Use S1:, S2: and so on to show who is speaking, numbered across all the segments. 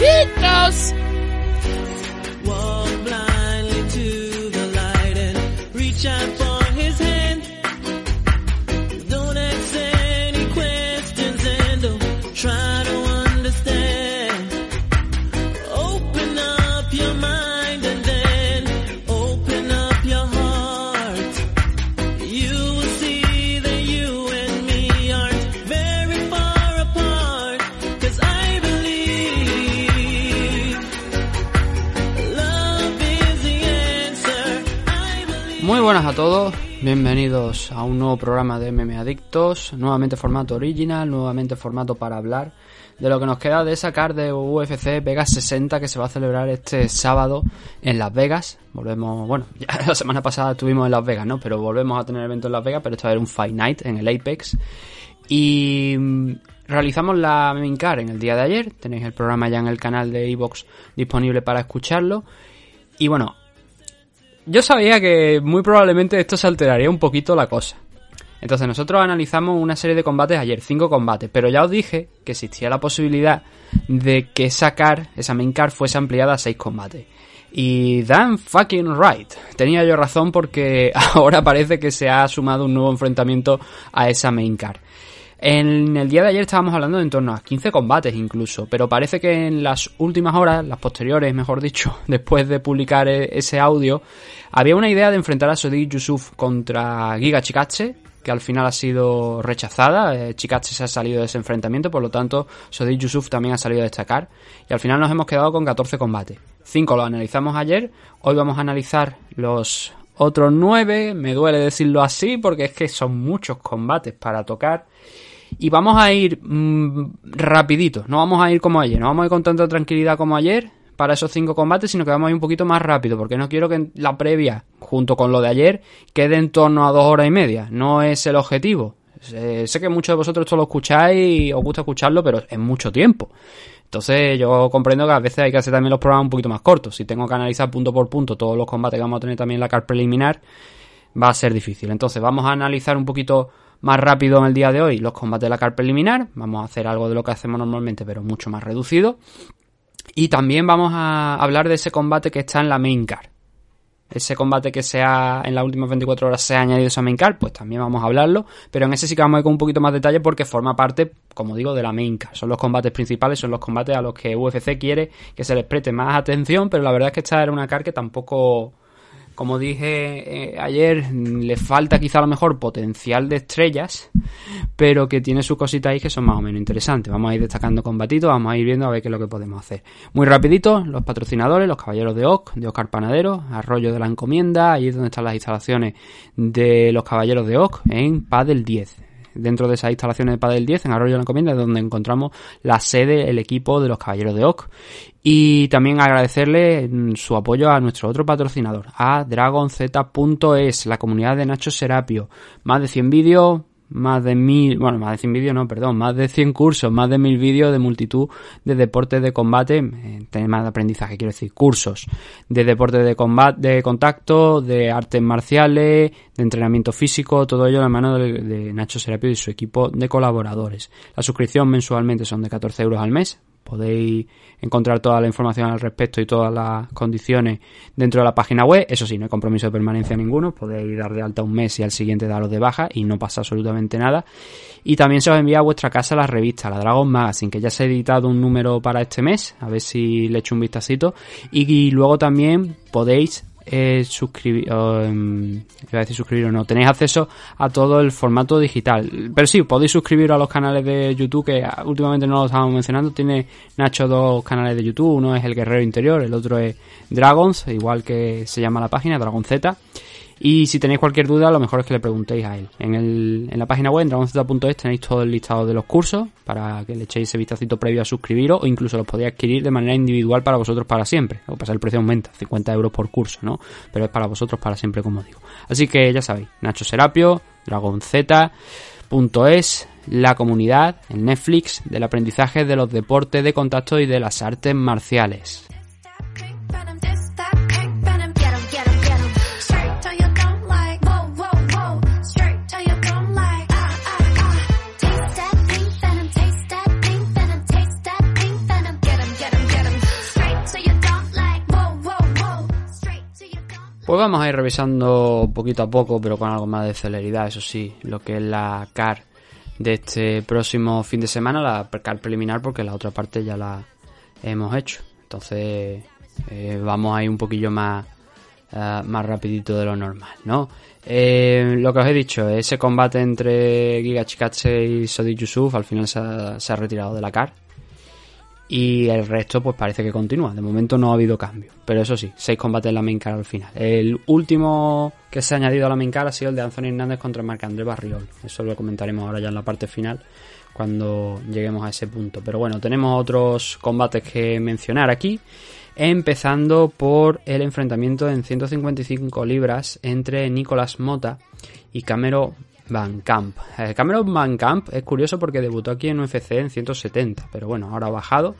S1: MM Adictos.
S2: Buenas a todos, bienvenidos a un nuevo programa de MM Adictos, nuevamente formato original, nuevamente formato para hablar de lo que nos queda de sacar de UFC Vegas 60 que se va a celebrar este sábado en Las Vegas. Volvemos, bueno, ya la semana pasada estuvimos en Las Vegas, ¿no? Pero volvemos a tener evento en Las Vegas, pero esta vez un Fight Night en el Apex. Y mm, realizamos la main car en el día de ayer, tenéis el programa ya en el canal de Evox disponible para escucharlo. Y bueno, yo sabía que muy probablemente esto se alteraría un poquito la cosa. Entonces nosotros analizamos una serie de combates ayer, cinco combates, pero ya os dije que existía la posibilidad de que esa car, esa main car, fuese ampliada a seis combates. Y damn fucking right. Tenía yo razón porque ahora parece que se ha sumado un nuevo enfrentamiento a esa main car. En el día de ayer estábamos hablando de en torno a 15 combates incluso, pero parece que en las últimas horas, las posteriores mejor dicho, después de publicar e- ese audio, había una idea de enfrentar a Sodiq Yusuf contra Giga Chikatse, que al final ha sido rechazada. Eh, Chikatse se ha salido de ese enfrentamiento, por lo tanto Sodiq Yusuf también ha salido a destacar. Y al final nos hemos quedado con 14 combates. 5 los analizamos ayer, hoy vamos a analizar los otros 9, me duele decirlo así porque es que son muchos combates para tocar. Y vamos a ir mm, rapidito, no vamos a ir como ayer, no vamos a ir con tanta tranquilidad como ayer para esos cinco combates, sino que vamos a ir un poquito más rápido, porque no quiero que la previa, junto con lo de ayer, quede en torno a dos horas y media. No es el objetivo. Sé, sé que muchos de vosotros esto lo escucháis y os gusta escucharlo, pero es mucho tiempo. Entonces yo comprendo que a veces hay que hacer también los programas un poquito más cortos. Si tengo que analizar punto por punto todos los combates que vamos a tener también en la car preliminar, va a ser difícil. Entonces vamos a analizar un poquito más rápido en el día de hoy los combates de la car preliminar. Vamos a hacer algo de lo que hacemos normalmente, pero mucho más reducido. Y también vamos a hablar de ese combate que está en la main car. Ese combate que sea en las últimas 24 horas se ha añadido esa main car, pues también vamos a hablarlo. Pero en ese sí que vamos a ir con un poquito más detalle porque forma parte, como digo, de la main car. Son los combates principales, son los combates a los que UFC quiere que se les preste más atención. Pero la verdad es que esta era una car que tampoco como dije eh, ayer, le falta quizá a lo mejor potencial de estrellas, pero que tiene sus cositas ahí que son más o menos interesantes. Vamos a ir destacando combatitos, vamos a ir viendo a ver qué es lo que podemos hacer. Muy rapidito, los patrocinadores, los caballeros de OC, de Oscar Panadero, Arroyo de la Encomienda, ahí es donde están las instalaciones de los caballeros de OC en Padel 10 dentro de esas instalaciones de Padel 10 en Arroyo de la Encomienda, donde encontramos la sede, el equipo de los Caballeros de Oc. Y también agradecerle mm, su apoyo a nuestro otro patrocinador, a DragonZ.es, la comunidad de Nacho Serapio. Más de 100 vídeos, más de mil, bueno, más de 100 vídeos, no, perdón, más de 100 cursos, más de mil vídeos de multitud de deportes de combate, en temas de aprendizaje, quiero decir, cursos de deportes de combate, de contacto, de artes marciales, de entrenamiento físico, todo ello en la mano de, de Nacho Serapio y su equipo de colaboradores. La suscripción mensualmente son de 14 euros al mes, podéis encontrar toda la información al respecto y todas las condiciones dentro de la página web. Eso sí, no hay compromiso de permanencia ninguno. Podéis dar de alta un mes y al siguiente daros de baja y no pasa absolutamente nada. Y también se os envía a vuestra casa la revista, la Dragon Magazine, que ya se ha editado un número para este mes. A ver si le echo un vistacito. Y, y luego también podéis eh, suscribir, o, em, iba a decir suscribir o no, tenéis acceso a todo el formato digital. Pero sí, podéis suscribiros a los canales de YouTube que últimamente no lo estábamos mencionando. Tiene Nacho dos canales de YouTube, uno es El Guerrero Interior, el otro es Dragons, igual que se llama la página, Dragon. Y si tenéis cualquier duda, lo mejor es que le preguntéis a él. En, el, en la página web, dragonz.es, tenéis todo el listado de los cursos para que le echéis ese vistacito previo a suscribiros o incluso los podéis adquirir de manera individual para vosotros para siempre. Lo que pasa el precio aumenta, 50 euros por curso, ¿no? Pero es para vosotros para siempre, como digo. Así que ya sabéis, Nacho Serapio, dragonz.es, la comunidad, el Netflix del aprendizaje de los deportes de contacto y de las artes marciales. Vamos a ir revisando poquito a poco, pero con algo más de celeridad, eso sí, lo que es la CAR de este próximo fin de semana, la CAR preliminar, porque la otra parte ya la hemos hecho. Entonces, eh, vamos a ir un poquillo más, eh, más rapidito de lo normal, ¿no? Eh, lo que os he dicho, ese combate entre Giga Chikatse y Sodi Yusuf al final se ha retirado de la CAR. Y el resto, pues parece que continúa. De momento no ha habido cambio. Pero eso sí, seis combates en la main card al final. El último que se ha añadido a la main card ha sido el de Anthony Hernández contra Marc André Barriol. Eso lo comentaremos ahora ya en la parte final, cuando lleguemos a ese punto. Pero bueno, tenemos otros combates que mencionar aquí. Empezando por el enfrentamiento en 155 libras entre Nicolás Mota y Camero Van Camp. Eh, Cameron Van Camp es curioso porque debutó aquí en UFC en 170, pero bueno, ahora ha bajado.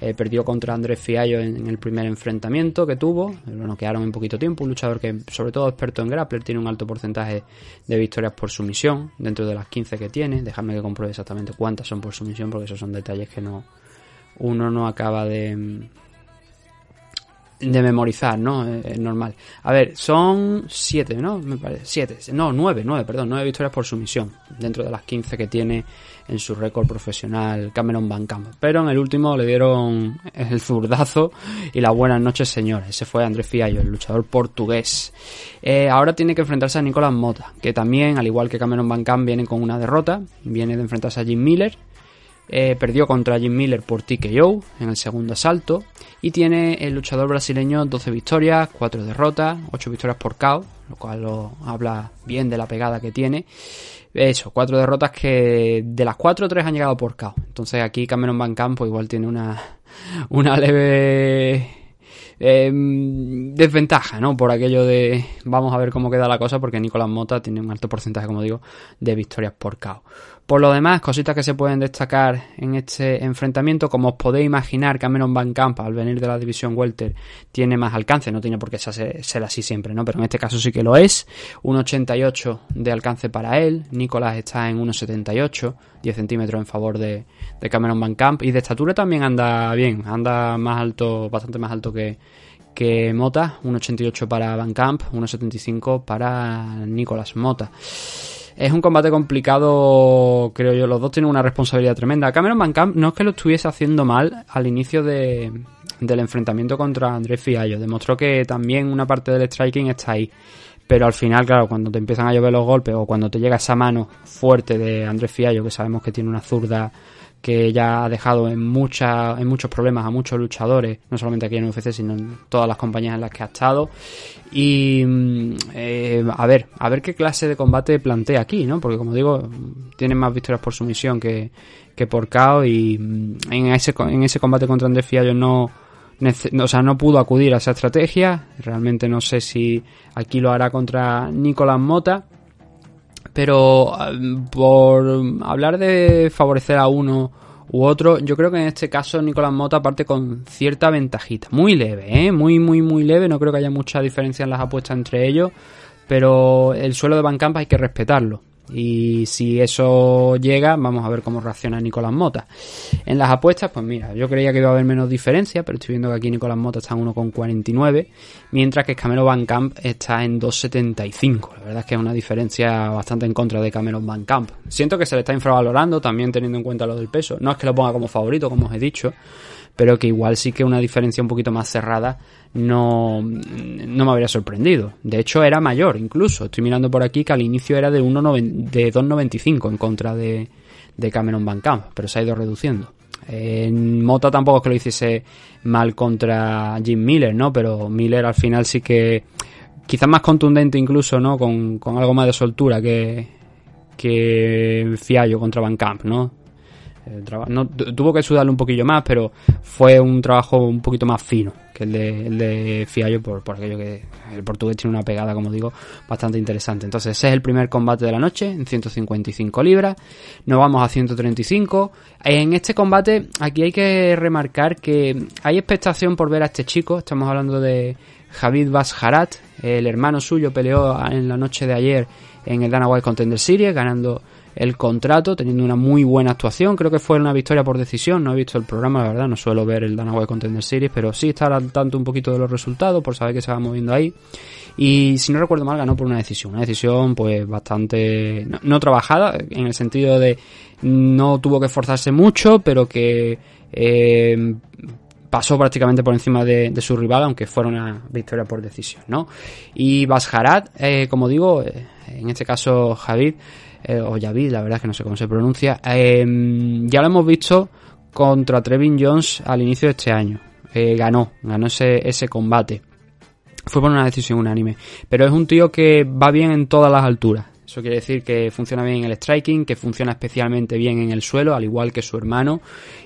S2: Eh, perdió contra Andrés Fiallo en, el primer enfrentamiento que tuvo. Lo noquearon en poquito tiempo. Un luchador que, sobre todo experto en grappler, tiene un alto porcentaje de victorias por sumisión, dentro de las 15 que tiene. Dejadme que compruebe exactamente cuántas son por sumisión, porque esos son detalles que no uno no acaba de, de memorizar, ¿no? Eh, Es normal. A ver, son siete, ¿no? Me parece. Siete. No, nueve, nueve, perdón. Nueve victorias por sumisión. Dentro de las 15 que tiene en su récord profesional Cameron Van Camp. Pero en el último le dieron el zurdazo y las buenas noches, señores. Ese fue Andrés Fiallo, el luchador portugués. Eh, ahora tiene que enfrentarse a Nicolás Mota, que también, al igual que Cameron Van Camp, viene con una derrota. Viene de enfrentarse a Jim Miller. Eh, perdió contra Jim Miller por TKO en el segundo asalto. Y tiene el luchador brasileño 12 victorias, 4 derrotas, 8 victorias por KO, lo cual lo habla bien de la pegada que tiene. Eso, 4 derrotas que de las 4, 3 han llegado por KO. Entonces aquí Cameron Van Camp pues, igual tiene una, una leve eh, desventaja, ¿no? Por aquello de vamos a ver cómo queda la cosa porque Nicolás Mota tiene un alto porcentaje, como digo, de victorias por KO. Por lo demás, cositas que se pueden destacar en este enfrentamiento, como os podéis imaginar, Cameron Van Camp, al venir de la división Welter, tiene más alcance, no tiene por qué ser así siempre, ¿no? Pero en este caso sí que lo es. 1,88 de alcance para él, Nicolás está en 1,78, 10 centímetros en favor de, de Cameron Van Camp, y de estatura también anda bien, anda más alto, bastante más alto que, que Mota, 1,88 para Van Camp, 1,75 para Nicolás Mota. Es un combate complicado, creo yo. Los dos tienen una responsabilidad tremenda. Cameron Van Camp no es que lo estuviese haciendo mal al inicio de, del enfrentamiento contra Andrés Fiallo. Demostró que también una parte del striking está ahí. Pero al final, claro, cuando te empiezan a llover los golpes o cuando te llega esa mano fuerte de Andrés Fiallo, que sabemos que tiene una zurda que ya ha dejado en, mucha, en muchos problemas a muchos luchadores, no solamente aquí en UFC, sino en todas las compañías en las que ha estado. Y mm, eh, a ver, a ver qué clase de combate plantea aquí, ¿no? Porque como digo, tiene más victorias por sumisión que, que por KO y mm, en ese, en ese combate contra Andrés Fiallo no, o sea, no pudo acudir a esa estrategia. Realmente no sé si aquí lo hará contra Nicolás Mota. Pero por hablar de favorecer a uno u otro, yo creo que en este caso Nicolás Mota parte con cierta ventajita. Muy leve, ¿eh? Muy, muy, muy leve. No creo que haya mucha diferencia en las apuestas entre ellos. Pero el suelo de Van Camp hay que respetarlo. Y si eso llega, vamos a ver cómo reacciona Nicolás Mota. En las apuestas, pues mira, yo creía que iba a haber menos diferencia, pero estoy viendo que aquí Nicolás Mota está en 1,49, mientras que Cameron Van Camp está en 2,75. La verdad es que es una diferencia bastante en contra de Cameron Van Camp. Siento que se le está infravalorando, también teniendo en cuenta lo del peso. No es que lo ponga como favorito, como os he dicho, pero que igual sí que una diferencia un poquito más cerrada no, no me habría sorprendido. De hecho, era mayor incluso. Estoy mirando por aquí que al inicio era de 1,9 de 2,95 en contra de, de Cameron Camp, pero se ha ido reduciendo. En Mota tampoco es que lo hiciese mal contra Jim Miller, ¿no? Pero Miller al final sí que quizás más contundente incluso, ¿no? Con, con algo más de soltura que, que Fiallo contra Van Camp, ¿no? El no, tu- tuvo que sudarle un poquillo más, pero fue un trabajo un poquito más fino que el de, el de Fiallo, por, por aquello que el portugués tiene una pegada, como digo, bastante interesante. Entonces, ese es el primer combate de la noche, en 155 libras. Nos vamos a 135. En este combate, aquí hay que remarcar que hay expectación por ver a este chico. Estamos hablando de Javid Basharat, el hermano suyo peleó en la noche de ayer en el Dana White Contender Series, ganando el contrato, teniendo una muy buena actuación. Creo que fue una victoria por decisión. No he visto el programa, la verdad, no suelo ver el Dana White Contender Series, pero sí estar al tanto un poquito de los resultados por saber que se va moviendo ahí. Y si no recuerdo mal, ganó por una decisión. Una decisión, pues, bastante. No, trabajada, en el sentido de no tuvo que esforzarse mucho, pero que. eh, pasó prácticamente por encima de, de su rival, aunque fuera una victoria por decisión, ¿no? Y Basharat, eh, como digo, eh, en este caso Javid, eh, o Javid, la verdad es que no sé cómo se pronuncia, eh, ya lo hemos visto contra Trevin Jones al inicio de este año. Eh, ganó, ganó ese, ese combate. Fue por una decisión unánime. Pero es un tío que va bien en todas las alturas. Eso quiere decir que funciona bien en el striking, que funciona especialmente bien en el suelo, al igual que su hermano,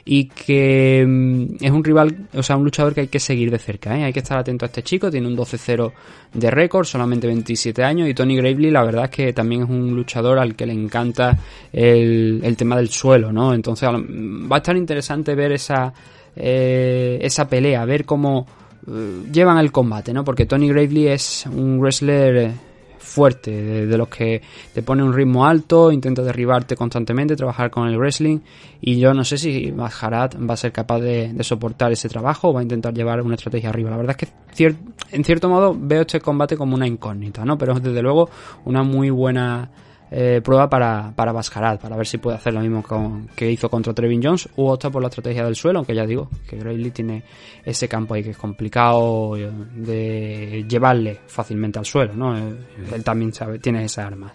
S2: y que mm, es un rival, o sea, un luchador que hay que seguir de cerca. ¿eh? Hay que estar atento a este chico, tiene un 12-0 de récord, solamente 27 años, y Tony Gravely, la verdad es que también es un luchador al que le encanta el, el tema del suelo, ¿no? Entonces lo- va a estar interesante ver esa, eh, esa pelea, ver cómo eh, llevan el combate, ¿no? Porque Tony Gravely es un wrestler eh, fuerte, de, los que te pone un ritmo alto, intenta derribarte constantemente, trabajar con el wrestling y yo no sé si Maharat va a ser capaz de, soportar ese trabajo o va a intentar llevar una estrategia arriba. La verdad es que en cierto modo veo este combate como una incógnita, ¿no? Pero es desde luego una muy buena eh, prueba para, para Bascarat, para ver si puede hacer lo mismo con- que hizo contra Trevin Jones u opta por la estrategia del suelo, aunque ya digo que Grayley tiene ese campo ahí que es complicado de llevarle fácilmente al suelo, ¿no? Eh, Él también sabe, tiene esas armas.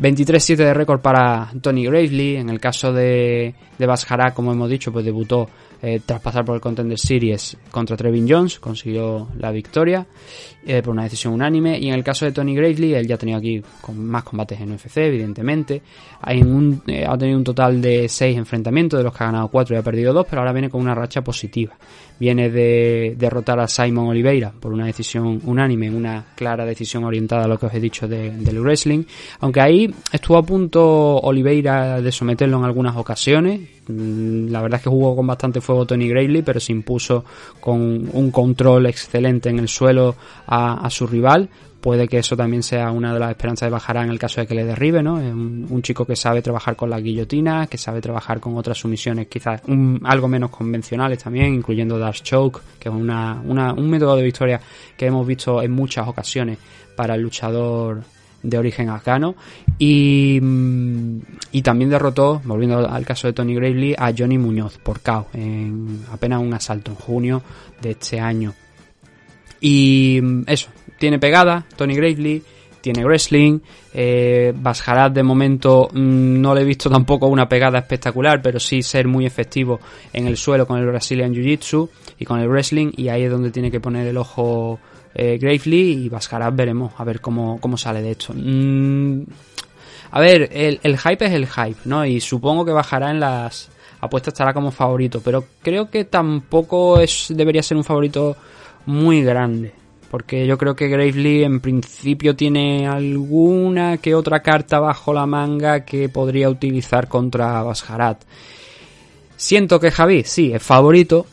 S2: 23-7 de récord para Tony Gravely. En el caso de, de Basharat, como hemos dicho, pues debutó eh, tras pasar por el Contender Series contra Trevin Jones, consiguió la victoria eh, por una decisión unánime. Y en el caso de Tony Gravely, él ya ha tenido aquí con más combates en UFC, evidentemente. Hay un, eh, ha tenido un total de 6 enfrentamientos, de los que ha ganado 4 y ha perdido 2, pero ahora viene con una racha positiva. Viene de derrotar a Simon Oliveira por una decisión unánime, una clara decisión orientada a lo que os he dicho de- del wrestling. Aunque ahí estuvo a punto Oliveira de someterlo en algunas ocasiones. Mm, La verdad es que jugó con bastante fuego Tony Gravely, pero se impuso con un control excelente en el suelo a, a su rival. Puede que eso también sea una de las esperanzas de Bajará en el caso de que le derribe, ¿no? Es un, chico que sabe trabajar con la guillotina, que sabe trabajar con otras sumisiones quizás un- algo menos convencionales también, incluyendo Dark Choke, que es una- un método de victoria que hemos visto en muchas ocasiones para el luchador de origen afgano y, mm, y también derrotó, volviendo al caso de Tony Gravely, a Johnny Muñoz por KO en apenas un asalto en junio de este año. Y mm, eso, tiene pegada Tony Gravely, tiene wrestling, eh, de momento mm, no le he visto tampoco una pegada espectacular, pero sí ser muy efectivo en el suelo con el Brazilian Jiu-Jitsu y con el wrestling y ahí es donde tiene que poner el ojo eh, Gravely y Basharat veremos a ver cómo, cómo sale de esto. Mm, a ver, el, el hype es el hype, ¿no? Y supongo que bajará en las apuestas, estará como favorito, pero creo que tampoco es debería ser un favorito muy grande. Porque yo creo que Gravely en principio tiene alguna que otra carta bajo la manga que podría utilizar contra Basharat. Siento que Javi, sí, es favorito,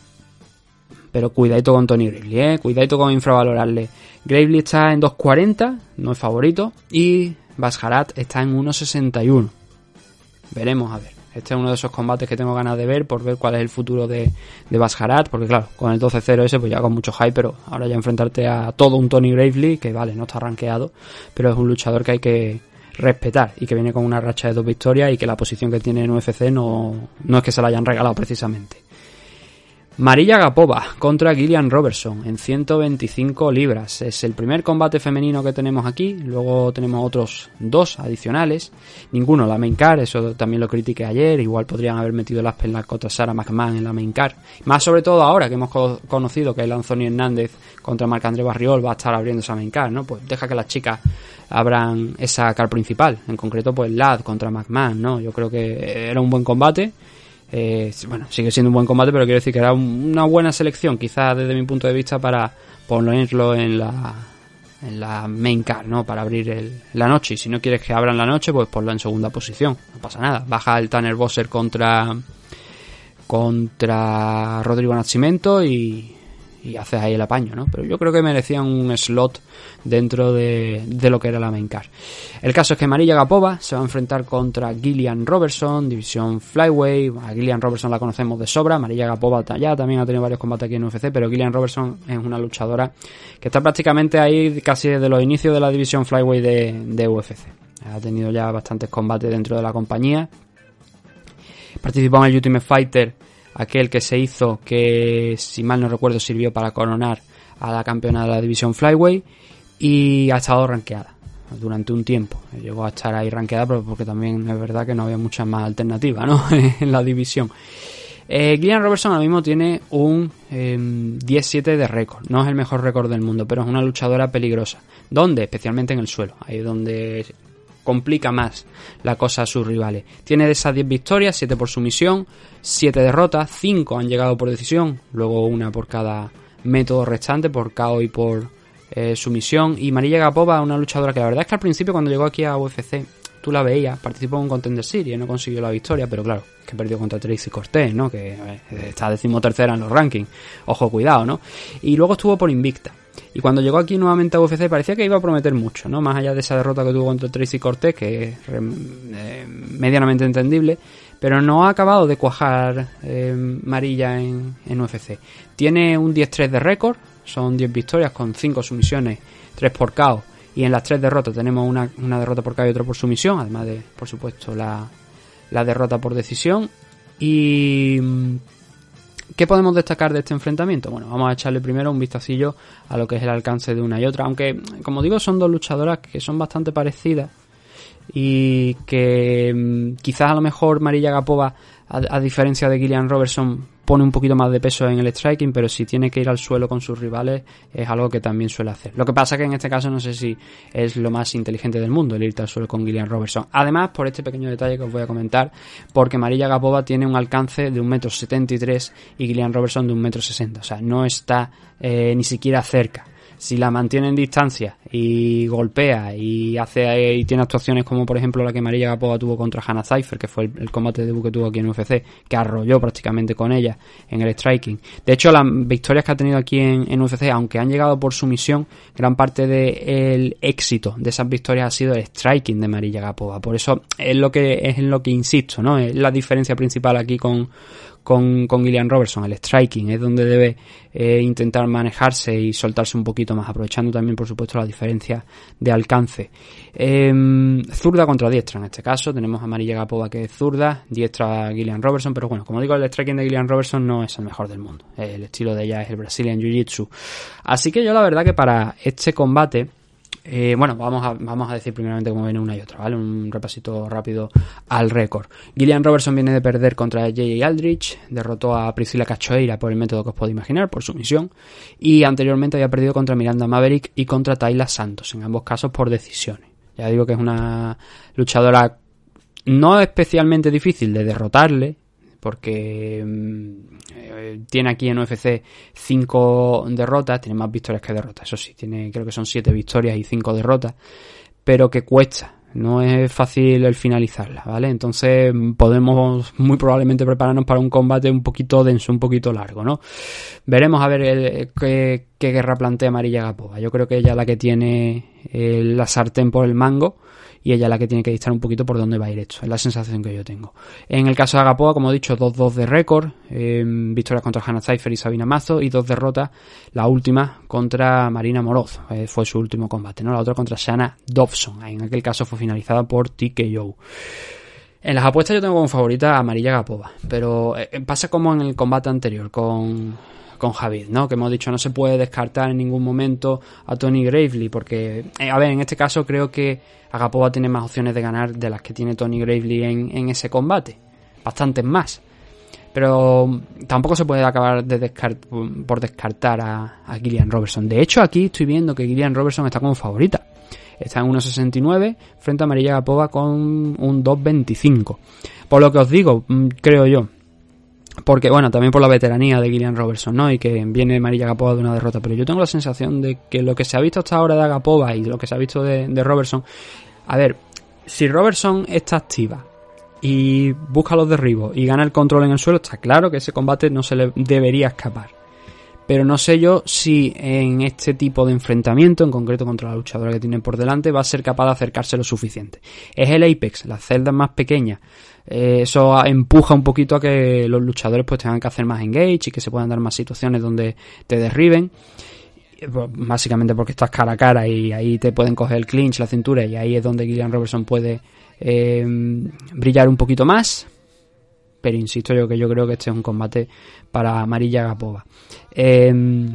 S2: pero cuidadito con Tony Gravely, ¿eh? Cuidadito con infravalorarle. Gravely está en 2.40, no es favorito, y Basharat está en 1.61. Veremos, a ver. Este es uno de esos combates que tengo ganas de ver por ver cuál es el futuro de, de Basharat, porque claro, con el 12-0 ese pues ya con mucho hype, pero ahora ya enfrentarte a todo un Tony Gravely, que vale, no está rankeado, pero es un luchador que hay que respetar y que viene con una racha de dos victorias y que la posición que tiene en UFC no, no es que se la hayan regalado precisamente. Marilla Gapova contra Gillian Robertson en 125 libras. Es el primer combate femenino que tenemos aquí. Luego tenemos otros dos adicionales. Ninguno la main card, eso también lo critiqué ayer. Igual podrían haber metido las pelas contra Sarah McMahon en la main card. Más sobre todo ahora que hemos co- conocido que el Anthony Hernández contra Marc André Barriol va a estar abriendo esa main card, ¿no? Pues deja que las chicas abran esa card principal. En concreto, pues Lad contra McMahon, ¿no? Yo creo que era un buen combate. Eh, bueno, sigue siendo un buen combate, pero quiero decir que era un- una buena selección, quizás desde mi punto de vista, para ponerlo en la, en la main card, ¿no? Para abrir el- la noche. Y si no quieres que abran la noche, pues ponlo en segunda posición. No pasa nada. Baja el Tanner Bosser contra contra Rodrigo Nascimento y, y haces ahí el apaño, ¿no? Pero yo creo que merecían un slot dentro de, de lo que era la main card. El caso es que Marilla Gapova se va a enfrentar contra Gillian Robertson, división Flyway. A Gillian Robertson la conocemos de sobra. Marilla Gapova ya también ha tenido varios combates aquí en UFC, pero Gillian Robertson es una luchadora que está prácticamente ahí casi desde los inicios de la división Flyway de, de UFC. Ha tenido ya bastantes combates dentro de la compañía. Participó en el Ultimate Fighter, aquel que se hizo que, si mal no recuerdo, sirvió para coronar a la campeona de la división Flyway y ha estado rankeada durante un tiempo. Llegó a estar ahí rankeada pero porque también es verdad que no había muchas más alternativas ¿no? en la división. Eh, Gillian Robertson ahora mismo tiene un eh, 10-7 de récord. No es el mejor récord del mundo, pero es una luchadora peligrosa. ¿Dónde? Especialmente en el suelo. Ahí es donde complica más la cosa a sus rivales. Tiene de esas 10 victorias, 7 por sumisión, 7 derrotas, 5 han llegado por decisión, luego una por cada método restante, por KO y por eh, sumisión. Y María Gapova, una luchadora que la verdad es que al principio cuando llegó aquí a UFC, tú la veías, participó en un Contender Series, no consiguió la victoria, pero claro, que perdió contra Tracy Cortés, ¿no? Que eh, está decimotercera en los rankings. Ojo, cuidado, ¿no? Y luego estuvo por Invicta. Y cuando llegó aquí nuevamente a UFC parecía que iba a prometer mucho, ¿no? Más allá de esa derrota que tuvo contra Tracy Cortés, que es eh, medianamente entendible, pero no ha acabado de cuajar eh, Marilla en, en UFC. Tiene un 10-3 de récord, son 10 victorias con 5 sumisiones, 3 por KO. Y en las 3 derrotas tenemos una, una derrota por KO y otra por sumisión, además de, por supuesto, la, la derrota por decisión. Y ¿Qué podemos destacar de este enfrentamiento? Bueno, vamos a echarle primero un vistacillo a lo que es el alcance de una y otra, aunque, como digo, son dos luchadoras que son bastante parecidas y que mm, quizás a lo mejor Marilla Gapova, a, diferencia de Gillian Robertson, pone un poquito más de peso en el striking, pero si tiene que ir al suelo con sus rivales es algo que también suele hacer. Lo que pasa que en este caso no sé si es lo más inteligente del mundo el irte al suelo con Gillian Robertson. Además, por este pequeño detalle que os voy a comentar, porque Marilla Gapova tiene un alcance de 1,73m y Gillian Robertson de 1,60m. O sea, no está eh, ni siquiera cerca si la mantiene en distancia y golpea y hace y tiene actuaciones como por ejemplo la que María Gapova tuvo contra Hannah Cypher, que fue el, el combate de debut que tuvo aquí en UFC, que arrolló prácticamente con ella en el striking. De hecho, las victorias que ha tenido aquí en, en UFC, aunque han llegado por sumisión, gran parte del éxito de esas victorias ha sido el striking de María Gapova. Por eso es lo que es en lo que insisto, ¿no? Es la diferencia principal aquí con con, con Gillian Robertson, el striking, es donde debe eh, intentar manejarse y soltarse un poquito más, aprovechando también, por supuesto, la diferencia de alcance. Eh, zurda contra diestra, en este caso, tenemos a María Gapova que es zurda, diestra Gillian Robertson, pero bueno, como digo, el striking de Gillian Robertson no es el mejor del mundo, el estilo de ella es el Brazilian Jiu-Jitsu. Así que yo la verdad que para este combate, eh, bueno, vamos a, vamos a decir primeramente cómo viene una y otra, ¿vale? Un repasito rápido al récord. Gillian Robertson viene de perder contra J.J. Aldrich, derrotó a Priscila Cachoeira por el método que os podéis imaginar, por sumisión, y anteriormente había perdido contra Miranda Maverick y contra Tayla Santos, en ambos casos por decisiones. Ya digo que es una luchadora no especialmente difícil de derrotarle, porque eh, tiene aquí en UFC 5 derrotas, tiene más victorias que derrotas, eso sí, tiene creo que son 7 victorias y 5 derrotas, pero que cuesta, no es fácil el finalizarla, ¿vale? Entonces podemos muy probablemente prepararnos para un combate un poquito denso, un poquito largo, ¿no? Veremos a ver el, qué, guerra plantea Marilla Gapova. Yo creo que ella es la que tiene el, la sartén por el mango y ella es la que tiene que dictar un poquito por dónde va a ir esto. Es la sensación que yo tengo. En el caso de Agapoa, como he dicho, 2-2 de récord, eh, victorias contra Hannah Cypher y Sabina Mazo, y dos derrotas, la última contra Marina Moroz, eh, fue su último combate, ¿no? La otra contra Shanna Dobson, en aquel caso fue finalizada por TKO. En las apuestas yo tengo como favorita a Amarilla Gapova, pero eh, pasa como en el combate anterior con, con Javid, ¿no? Que hemos dicho no se puede descartar en ningún momento a Tony Gravely, porque, eh, a ver, en este caso creo que Agapova tiene más opciones de ganar de las que tiene Tony Gravely en, ese combate, bastantes más. Pero tampoco se puede acabar de por descartar a, Gillian Robertson. De hecho, aquí estoy viendo que Gillian Robertson está como favorita. Está en 1.69 frente a María Gapova con un 2.25. Por lo que os digo, mm, creo yo. Porque, bueno, también por la veteranía de Gillian Robertson, ¿no? Y que viene María Gapova de una derrota. Pero yo tengo la sensación de que lo que se ha visto hasta ahora de Agapova y lo que se ha visto de, de Robertson. A ver, si Robertson está activa y busca los derribos y gana el control en el suelo, está claro que ese combate no se le debería escapar. Pero no sé yo si en este tipo de enfrentamiento, en concreto contra la luchadora que tiene por delante, va a ser capaz de acercarse lo suficiente. Es el Apex, las celdas más pequeñas. Eh, eso empuja un poquito a que los luchadores pues tengan que hacer más engage y que se puedan dar más situaciones donde te derriben. Eh, pues, Básicamente porque estás cara a cara y ahí te pueden coger el clinch, la cintura y ahí es donde Gillian Robertson puede eh, brillar un poquito más. Pero insisto yo que yo creo que este es un combate para Amarilla Gapova. Eh,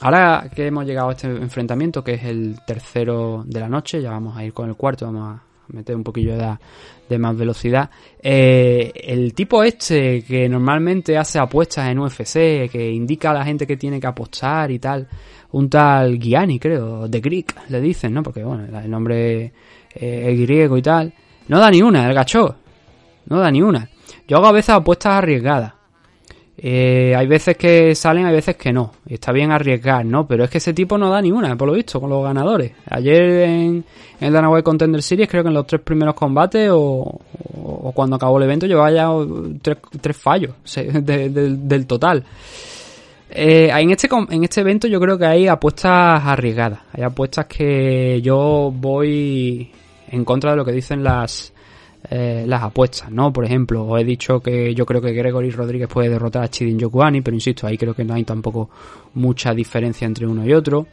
S2: ahora que hemos llegado a este enfrentamiento, que es el tercero de la noche, ya vamos a ir con el cuarto, vamos a meter un poquillo de, más velocidad. Eh, el tipo este que normalmente hace apuestas en UFC, que indica a la gente que tiene que apostar y tal, un tal Gianni, creo, de Greek, le dicen, ¿no? Porque bueno, el nombre eh, es griego y tal. No da ni una, el gacho. No da ni una. Yo hago a veces apuestas arriesgadas. Eh, hay veces que salen, hay veces que no. Está bien arriesgar, ¿no? Pero es que ese tipo no da ni una, por lo visto, con los ganadores. Ayer en, en el Dana White Contender Series, creo que en los tres primeros combates o, cuando acabó el evento, llevaba ya tres, fallos del total. Eh, en, este, en este evento yo creo que hay apuestas arriesgadas. Hay apuestas que yo voy en contra de lo que dicen las, eh, las apuestas, ¿no? Por ejemplo, os he dicho que yo creo que Gregory Rodríguez puede derrotar a Chidin Yokuani, pero insisto, ahí creo que no hay tampoco mucha diferencia entre uno y otro.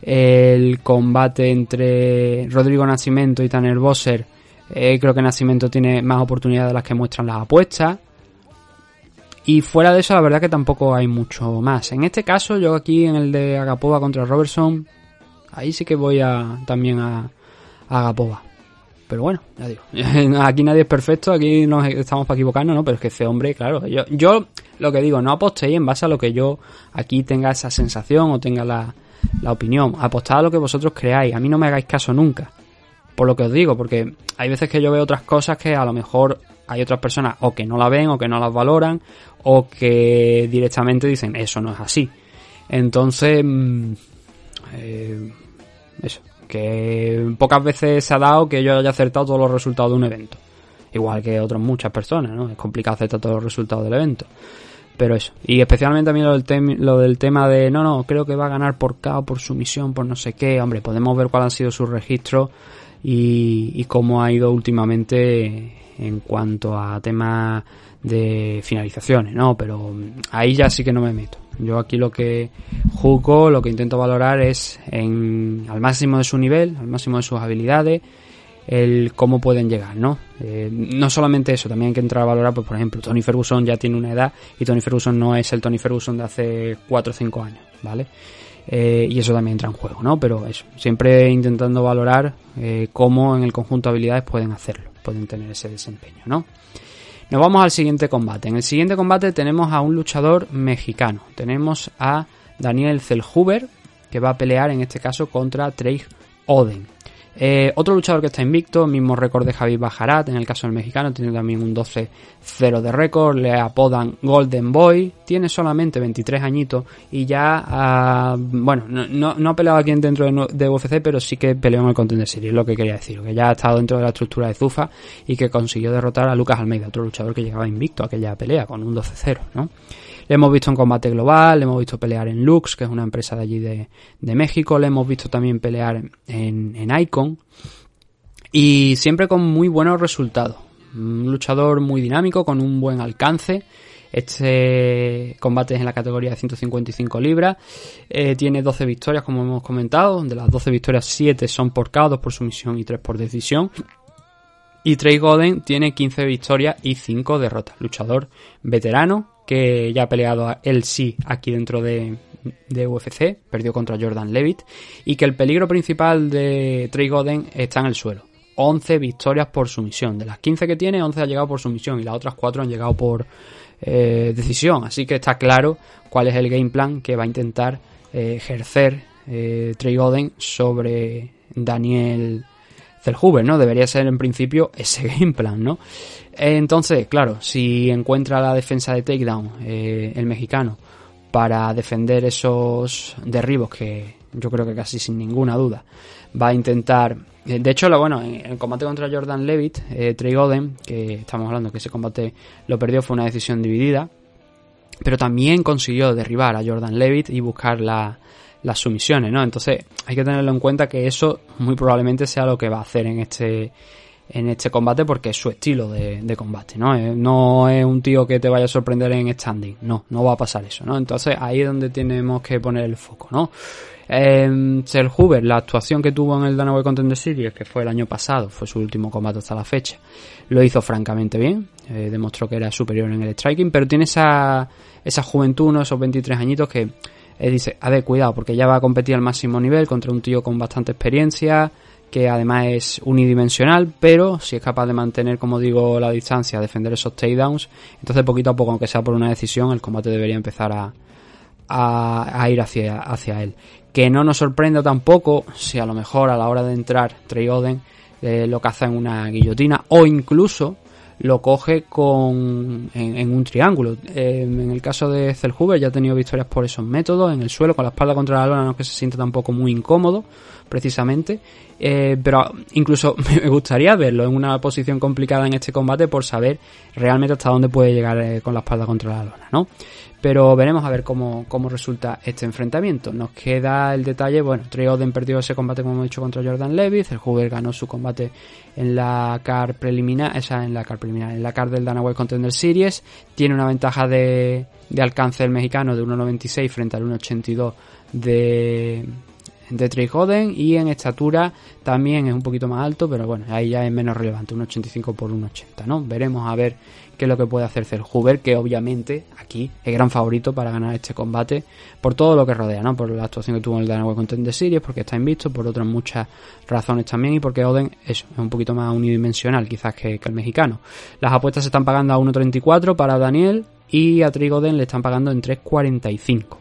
S2: El combate entre Rodrigo Nascimento y Tanner Bosser, eh, creo que Nascimento tiene más oportunidades de las que muestran las apuestas. Y fuera de eso, la verdad que tampoco hay mucho más. En este caso, yo aquí en el de Agapova contra Robertson, ahí sí que voy a también a, a Agapova. Pero bueno, ya digo, aquí nadie es perfecto, aquí nos estamos para equivocarnos, ¿no? Pero es que ese hombre, claro, yo, yo lo que digo, no apostéis en base a lo que yo aquí tenga esa sensación o tenga la, la opinión. Apostad a lo que vosotros creáis, a mí no me hagáis caso nunca. Por lo que os digo, porque hay veces que yo veo otras cosas que a lo mejor hay otras personas o que no la ven o que no las valoran o que directamente dicen eso no es así. Entonces, mm, eh, eso, que pocas veces se ha dado que yo haya acertado todos los resultados de un evento. Igual que otras muchas personas, ¿no? Es complicado acertar todos los resultados del evento. Pero eso. Y especialmente a mí lo del, lo del tema de, no, no, creo que va a ganar por KO, por sumisión, por no sé qué. Hombre, podemos ver cuál han sido sus registros y cómo ha ido últimamente en cuanto a temas de finalizaciones, ¿no? Pero mm, ahí ya sí que no me meto. Yo aquí lo que juzgo, lo que intento valorar es en, al máximo de su nivel, al máximo de sus habilidades, el cómo pueden llegar, ¿no? Eh, no solamente eso, también hay que entrar a valorar, pues por ejemplo, Tony Ferguson ya tiene una edad y Tony Ferguson no es el Tony Ferguson de hace 4 o 5 años, ¿vale? Eh, y eso también entra en juego, ¿no? Pero eso, siempre intentando valorar eh, cómo en el conjunto de habilidades pueden hacerlo, pueden tener ese desempeño, ¿no? Nos vamos al siguiente combate. En el siguiente combate tenemos a un luchador mexicano. Tenemos a Daniel Zelhuber, que va a pelear en este caso contra Trey Oden. Eh, otro luchador que está invicto, mismo récord de Javi Bajarat, en el caso del mexicano, tiene también un 12-0 de récord, le apodan Golden Boy, tiene solamente 23 añitos y ya, ah, bueno, no, no, ha peleado aquí dentro de UFC, pero sí que peleó en el Contender Series, es lo que quería decir, que ya ha estado dentro de la estructura de Zufa y que consiguió derrotar a Lucas Almeida, otro luchador que llegaba invicto a aquella pelea con un 12-0, ¿no? Le hemos visto en combate global, le hemos visto pelear en Lux, que es una empresa de allí de, de México, le hemos visto también pelear en, en Icon y siempre con muy buenos resultados. Un luchador muy dinámico, con un buen alcance. Este combate es en la categoría de 155 libras. Eh, tiene 12 victorias, como hemos comentado. De las 12 victorias, 7 son por KO, 2 por sumisión y 3 por decisión. Y Trey Golden tiene 15 victorias y 5 derrotas. Luchador veterano que ya ha peleado a él sí aquí dentro de, de UFC, perdió contra Jordan Levitt. Y que el peligro principal de Trey Golden está en el suelo. 11 victorias por sumisión. De las 15 que tiene, 11 ha llegado por sumisión y las otras 4 han llegado por eh, decisión. Así que está claro cuál es el game plan que va a intentar eh, ejercer eh, Trey Golden sobre Daniel Zellhuber, ¿no? Debería ser en principio ese game plan, ¿no? Entonces, claro, si encuentra la defensa de takedown eh, el mexicano para defender esos derribos que yo creo que casi sin ninguna duda va a intentar eh, de hecho, lo bueno, en el combate contra Jordan Levitt, eh, Trey Golden, que estamos hablando que ese combate lo perdió, fue una decisión dividida, pero también consiguió derribar a Jordan Levitt y buscar la- las sumisiones, ¿no? Entonces hay que tenerlo en cuenta que eso muy probablemente sea lo que va a hacer en este en este combate porque es su estilo de, combate, ¿no? Eh, No es un tío que te vaya a sorprender en standing, no, no va a pasar eso, ¿no? Entonces ahí es donde tenemos que poner el foco, ¿no? Eh, Huber, la actuación que tuvo en el Dana White Contender Series, que fue el año pasado, fue su último combate hasta la fecha, lo hizo francamente bien, eh, demostró que era superior en el striking, pero tiene esa, esa juventud, ¿no? esos 23 añitos que eh, dice, a ver, cuidado, porque ya va a competir al máximo nivel contra un tío con bastante experiencia, que además es unidimensional, pero si es capaz de mantener, como digo, la distancia, defender esos takedowns, entonces poquito a poco, aunque sea por una decisión, el combate debería empezar a, ir hacia, hacia él. Que no nos sorprenda tampoco si a lo mejor a la hora de entrar Trey Oden eh, lo caza en una guillotina o incluso lo coge con en, en un triángulo. Eh, en el caso de Zellhuber ya ha tenido victorias por esos métodos, en el suelo, con la espalda contra la lona, no es que se siente tampoco muy incómodo, precisamente. Eh, pero incluso me gustaría verlo en una posición complicada en este combate por saber realmente hasta dónde puede llegar eh, con la espalda contra la lona, ¿no? Pero veremos a ver cómo, cómo resulta este enfrentamiento. Nos queda el detalle, bueno, Trey Oden perdió ese combate como hemos dicho contra Jordan Levitt, el Hoover ganó su combate en la car preliminar, esa en la car preliminar, en la car del Dana White Contender Series, tiene una ventaja de, de alcance el mexicano de 1.96 frente al 1.82 de de Trey Oden y en estatura también es un poquito más alto, pero bueno, ahí ya es menos relevante, 1.85 por 1.80, ¿no? Veremos a ver qué es lo que puede hacer Huber, que obviamente aquí es gran favorito para ganar este combate por todo lo que rodea, ¿no? Por la actuación que tuvo en el Dana White Contender Series, porque está invisto, por otras muchas razones también y porque Oden eso, es un poquito más unidimensional quizás que, el mexicano. Las apuestas se están pagando a 1.34 para Daniel y a Trey Oden le están pagando en 3.45.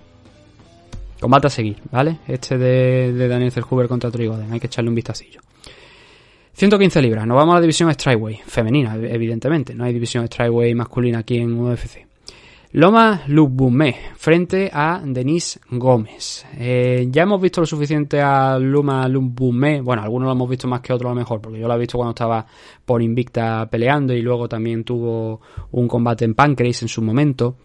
S2: Combate a seguir, ¿vale? Este de, de Daniel Zellhuber contra Trey Oden, hay que echarle un vistacillo. 115 libras, nos vamos a la división Strikeway, femenina, evidentemente, no hay división Strikeway masculina aquí en UFC. Loma Lubumé frente a Denise Gómez. Eh, ya hemos visto lo suficiente a Luma Lubumé, bueno, algunos lo hemos visto más que otros a lo mejor, porque yo lo he visto cuando estaba por Invicta peleando y luego también tuvo un combate en Pancrase en su momento.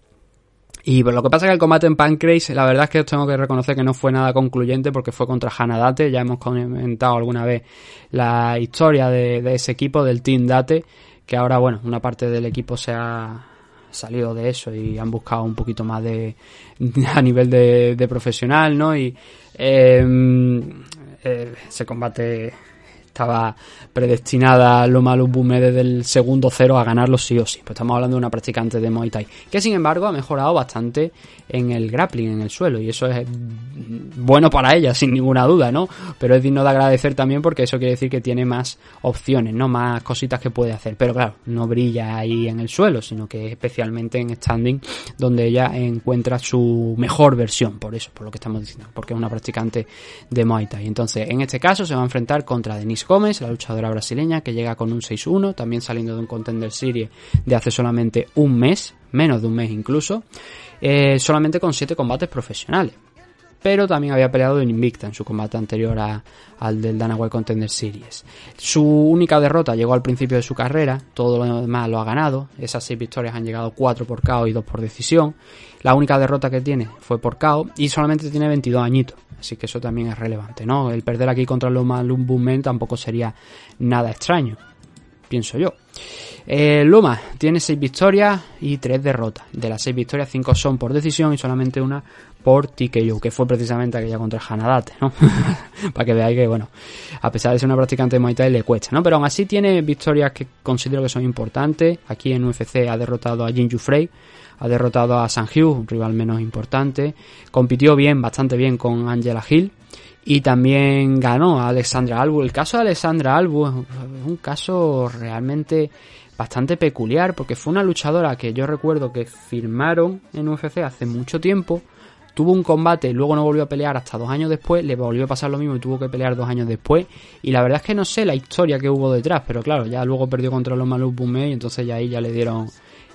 S2: Y lo que pasa es que el combate en Pancrase, la verdad es que os tengo que reconocer que no fue nada concluyente porque fue contra Hanadate. Ya hemos comentado alguna vez la historia de, ese equipo, del Team Date, que ahora, bueno, una parte del equipo se ha salido de eso y han buscado un poquito más de a nivel de, profesional, ¿no? Y eh, eh, ese combate estaba predestinada Loma Lubume desde el segundo cero a ganarlo sí o sí. Pues estamos hablando de una practicante de Muay Thai, que sin embargo ha mejorado bastante en el grappling, en el suelo, y eso es bueno para ella, sin ninguna duda, ¿no? Pero es digno de agradecer también porque eso quiere decir que tiene más opciones, ¿no? Más cositas que puede hacer. Pero claro, no brilla ahí en el suelo, sino que especialmente en standing, donde ella encuentra su mejor versión, por eso, por lo que estamos diciendo, porque es una practicante de Muay Thai. Entonces, en este caso se va a enfrentar contra Denise Gómez, la luchadora brasileña, que llega con un 6-1, también saliendo de un Contender Series de hace solamente un mes, menos de un mes incluso, eh, solamente con 7 combates profesionales. Pero también había peleado en Invicta en su combate anterior a, al del Dana White Contender Series. Su única derrota llegó al principio de su carrera, todo lo demás lo ha ganado. Esas 6 victorias han llegado 4 por KO y 2 por decisión. La única derrota que tiene fue por KO y solamente tiene 22 añitos. Así que eso también es relevante, ¿no? El perder aquí contra Loma Lumbumen tampoco sería nada extraño. Pienso yo. Eh, Luma tiene 6 victorias y 3 derrotas. De las 6 victorias, 5 son por decisión y solamente una por TKO, que fue precisamente aquella contra Hanadate, ¿no? Para que veáis que, bueno, a pesar de ser una practicante de Muay le cuesta, ¿no? Pero aún así tiene victorias que considero que son importantes. Aquí en UFC ha derrotado a Jin Frey, ha derrotado a San Hugh, un rival menos importante. Compitió bien, bastante bien con Angela Hill. Y también ganó a Alexandra Albu. El caso de Alexandra Albu es un caso realmente bastante peculiar porque fue una luchadora que yo recuerdo que firmaron en UFC hace mucho tiempo. Tuvo un combate luego no volvió a pelear hasta dos años después. Le volvió a pasar lo mismo y tuvo que pelear dos años después. Y la verdad es que no sé la historia que hubo detrás, pero claro, ya luego perdió contra los Malus Bumé y entonces ya ahí ya le dieron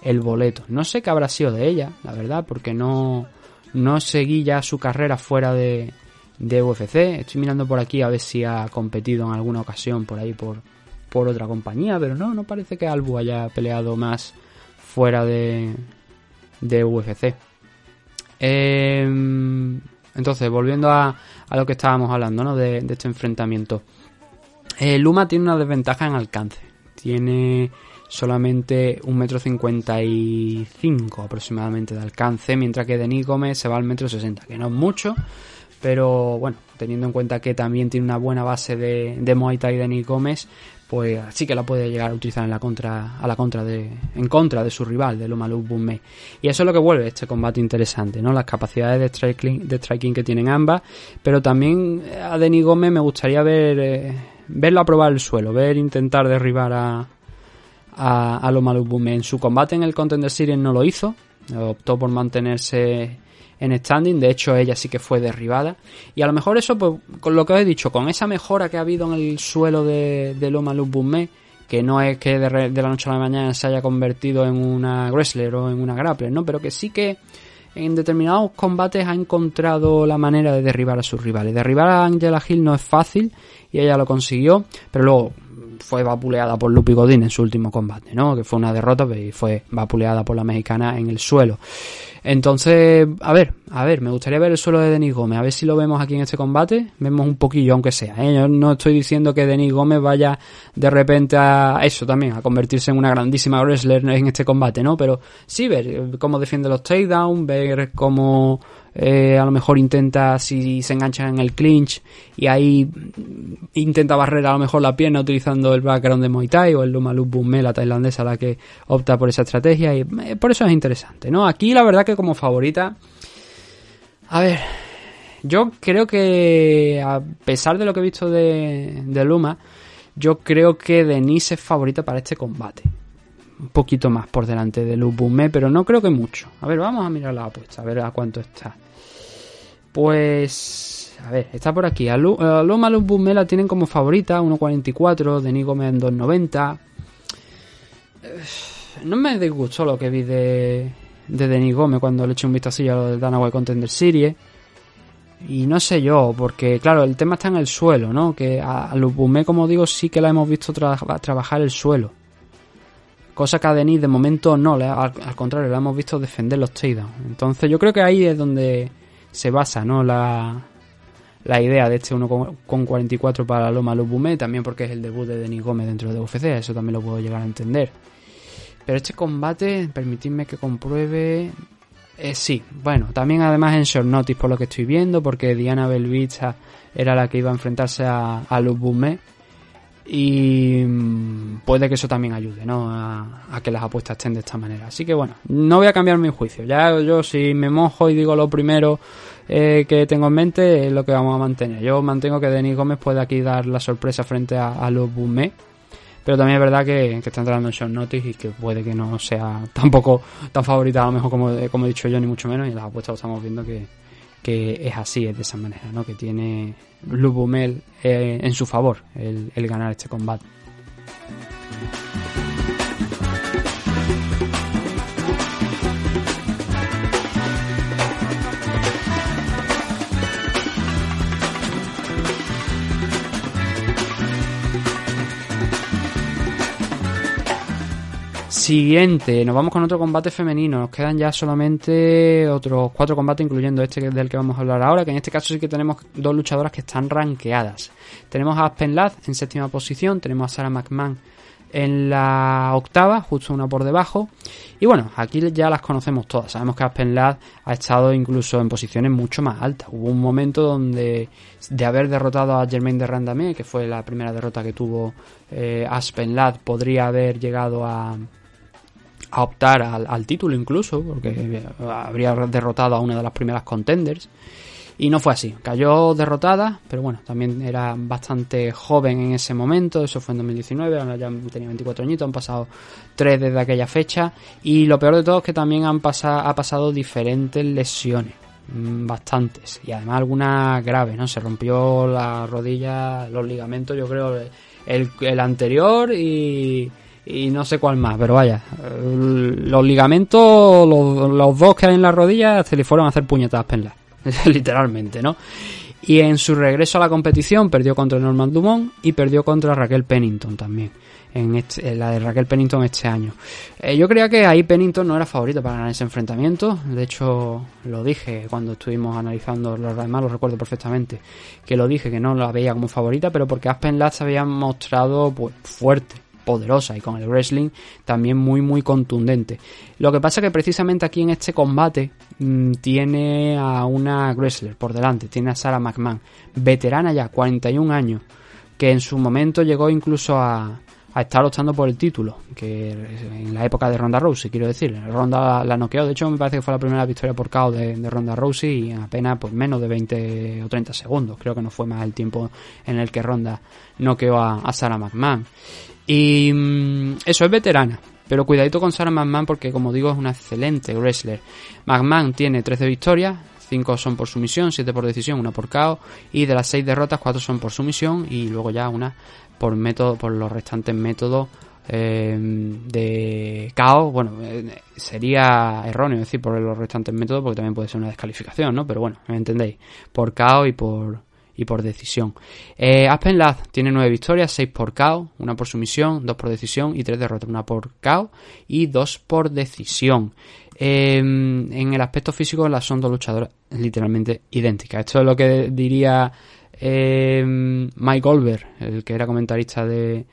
S2: el boleto. No sé qué habrá sido de ella, la verdad, porque no, no seguí ya su carrera fuera de, de UFC. Estoy mirando por aquí a ver si ha competido en alguna ocasión por ahí por, por otra compañía, pero no, no parece que Albu haya peleado más fuera de, de UFC. Eh, entonces, volviendo a, a, lo que estábamos hablando, ¿no? De, este enfrentamiento. Eh, Luma tiene una desventaja en alcance. Tiene solamente un metro cincuenta y cinco aproximadamente de alcance, mientras que Denis Gómez se va al metro sesenta, que no es mucho, pero bueno, teniendo en cuenta que también tiene una buena base de, de Muay Thai Denis Gómez, pues sí que la puede llegar a utilizar en la contra, a la contra de, en contra de su rival, de Lomalou Bunme. Y eso es lo que vuelve este combate interesante, ¿no? Las capacidades de striking, de striking que tienen ambas, pero también a Denis Gómez me gustaría ver, eh, verlo a probar el suelo, ver intentar derribar a, a, a Lomalou. En su combate en el Contender Series no lo hizo, optó por mantenerse en standing, de hecho ella sí que fue derribada y a lo mejor eso pues con lo que os he dicho, con esa mejora que ha habido en el suelo de, de Loma Lupumé, que no es que de, de, la noche a la mañana se haya convertido en una wrestler o en una grappler, ¿no? Pero que sí que en determinados combates ha encontrado la manera de derribar a sus rivales. Derribar a Angela Hill no es fácil y ella lo consiguió, pero luego fue vapuleada por Lupi Godín en su último combate, ¿no? Que fue una derrota y fue vapuleada por la mexicana en el suelo. Entonces, a ver, a ver, me gustaría ver el suelo de Denis Gómez, a ver si lo vemos aquí en este combate, vemos un poquillo, aunque sea, ¿eh? Yo no estoy diciendo que Denis Gómez vaya de repente a eso también, a convertirse en una grandísima wrestler en este combate, ¿no? Pero sí ver cómo defiende los takedowns, ver cómo eh, a lo mejor intenta si se engancha en el clinch y ahí intenta barrer a lo mejor la pierna utilizando el background de Muay Thai o el Lumalup Bumme, la tailandesa la que opta por esa estrategia y eh, por eso es interesante, ¿no? Aquí la verdad que como favorita a ver yo creo que a pesar de lo que he visto de, de Luma yo creo que Denise es favorita para este combate un poquito más por delante de Lubume, pero no creo que mucho. A ver, vamos a mirar la apuesta, a ver a cuánto está. Pues, a ver, está por aquí. A, Lu, a Loma Lubume la tienen como favorita, 1.44, Denis Gómez en 2.90. No me disgustó lo que vi de, de Denis Gómez cuando le eché un vistacillo a lo del Danaway Contender Series. Y no sé yo, porque claro, el tema está en el suelo, ¿no? Que a, a Lubume, como digo, sí que la hemos visto tra trabajar el suelo cosa que a Denis de momento no, al, contrario, la hemos visto defender los takedowns. Entonces yo creo que ahí es donde se basa ¿no? la, la idea de este 1,44 para Loma Lubume, también porque es el debut de Denis Gómez dentro de UFC, eso también lo puedo llegar a entender. Pero este combate, permitidme que compruebe... Eh, sí, bueno, también además en short notice por lo que estoy viendo, porque Diana Belvicha era la que iba a enfrentarse a, a Lubume y puede que eso también ayude ¿no? A, a, que las apuestas estén de esta manera. Así que bueno, no voy a cambiar mi juicio. Ya yo si me mojo y digo lo primero eh, que tengo en mente es lo que vamos a mantener. Yo mantengo que Denis Gómez puede aquí dar la sorpresa frente a, los Bumé. Pero también es verdad que, que, está entrando en short notice y que puede que no sea tampoco tan favorita a lo mejor como, como he dicho yo, ni mucho menos. Y las apuestas lo estamos viendo que, que es así, es de esa manera, ¿no? Que tiene Lubumel eh, en su favor el, el ganar este combate. Siguiente, nos vamos con otro combate femenino. Nos quedan ya solamente otros cuatro combates, incluyendo este del que vamos a hablar ahora, que en este caso sí que tenemos dos luchadoras que están rankeadas. Tenemos a Aspen Ladd en séptima posición, tenemos a Sarah McMahon en la octava, justo una por debajo. Y bueno, aquí ya las conocemos todas. Sabemos que Aspen Ladd ha estado incluso en posiciones mucho más altas. Hubo un momento donde, de haber derrotado a Germain de Randamé, que fue la primera derrota que tuvo eh, Aspen Ladd, podría haber llegado a, a optar al, título incluso, porque habría derrotado a una de las primeras contenders. Y no fue así, cayó derrotada, pero bueno, también era bastante joven en ese momento, eso fue en 2019, ahora ya tenía 24 añitos, han pasado tres desde aquella fecha. Y lo peor de todo es que también han pasado, ha pasado diferentes lesiones, mm, bastantes, y además algunas graves, ¿no? Se rompió la rodilla, los ligamentos, yo creo, el anterior y, y no sé cuál más, pero vaya, el- los ligamentos, los, dos que hay en la rodilla, se le fueron a hacer puñetadas penlas, literalmente, ¿no? Y en su regreso a la competición perdió contra Norman Dumont y perdió contra Raquel Pennington también. En, este- la de Raquel Pennington este año. Eh, yo creía que ahí Pennington no era favorita para ganar ese enfrentamiento. De hecho, lo dije cuando estuvimos analizando los demás, lo recuerdo perfectamente. Que lo dije, que no la veía como favorita, pero porque Aspen Ladd se había mostrado pues, fuerte, poderosa y con el wrestling también muy muy contundente. Lo que pasa que precisamente aquí en este combate mm, tiene a una wrestler por delante, tiene a Sarah McMahon, veterana ya, 41 años, que en su momento llegó incluso a, a estar luchando por el título, que en la época de Ronda Rousey, quiero decir, Ronda la, la noqueó, de hecho me parece que fue la primera victoria por KO de, Ronda Rousey y en apenas pues menos de 20 o 30 segundos, creo que no fue más el tiempo en el que Ronda noqueó a, a Sarah McMahon. Y mm, eso es veterana. Pero cuidadito con Sarah McMahon porque como digo es una excelente wrestler. McMahon tiene 13 victorias, 5 son por sumisión, 7 por decisión, 1 por KO. Y de las 6 derrotas, 4 son por sumisión y luego ya una por método, por los restantes métodos eh, de KO. Bueno, eh, sería erróneo decir por los restantes métodos porque también puede ser una descalificación, ¿no? Pero bueno, me entendéis. Por KO y por y por decisión. Eh, Aspen Ladd tiene 9 victorias, 6 por KO, 1 por sumisión, 2 por decisión y 3 derrotas, 1 por KO y 2 por decisión. Eh, en el aspecto físico las son dos luchadoras literalmente idénticas. Esto es lo que diría eh, Mike Goldberg, el que era comentarista de,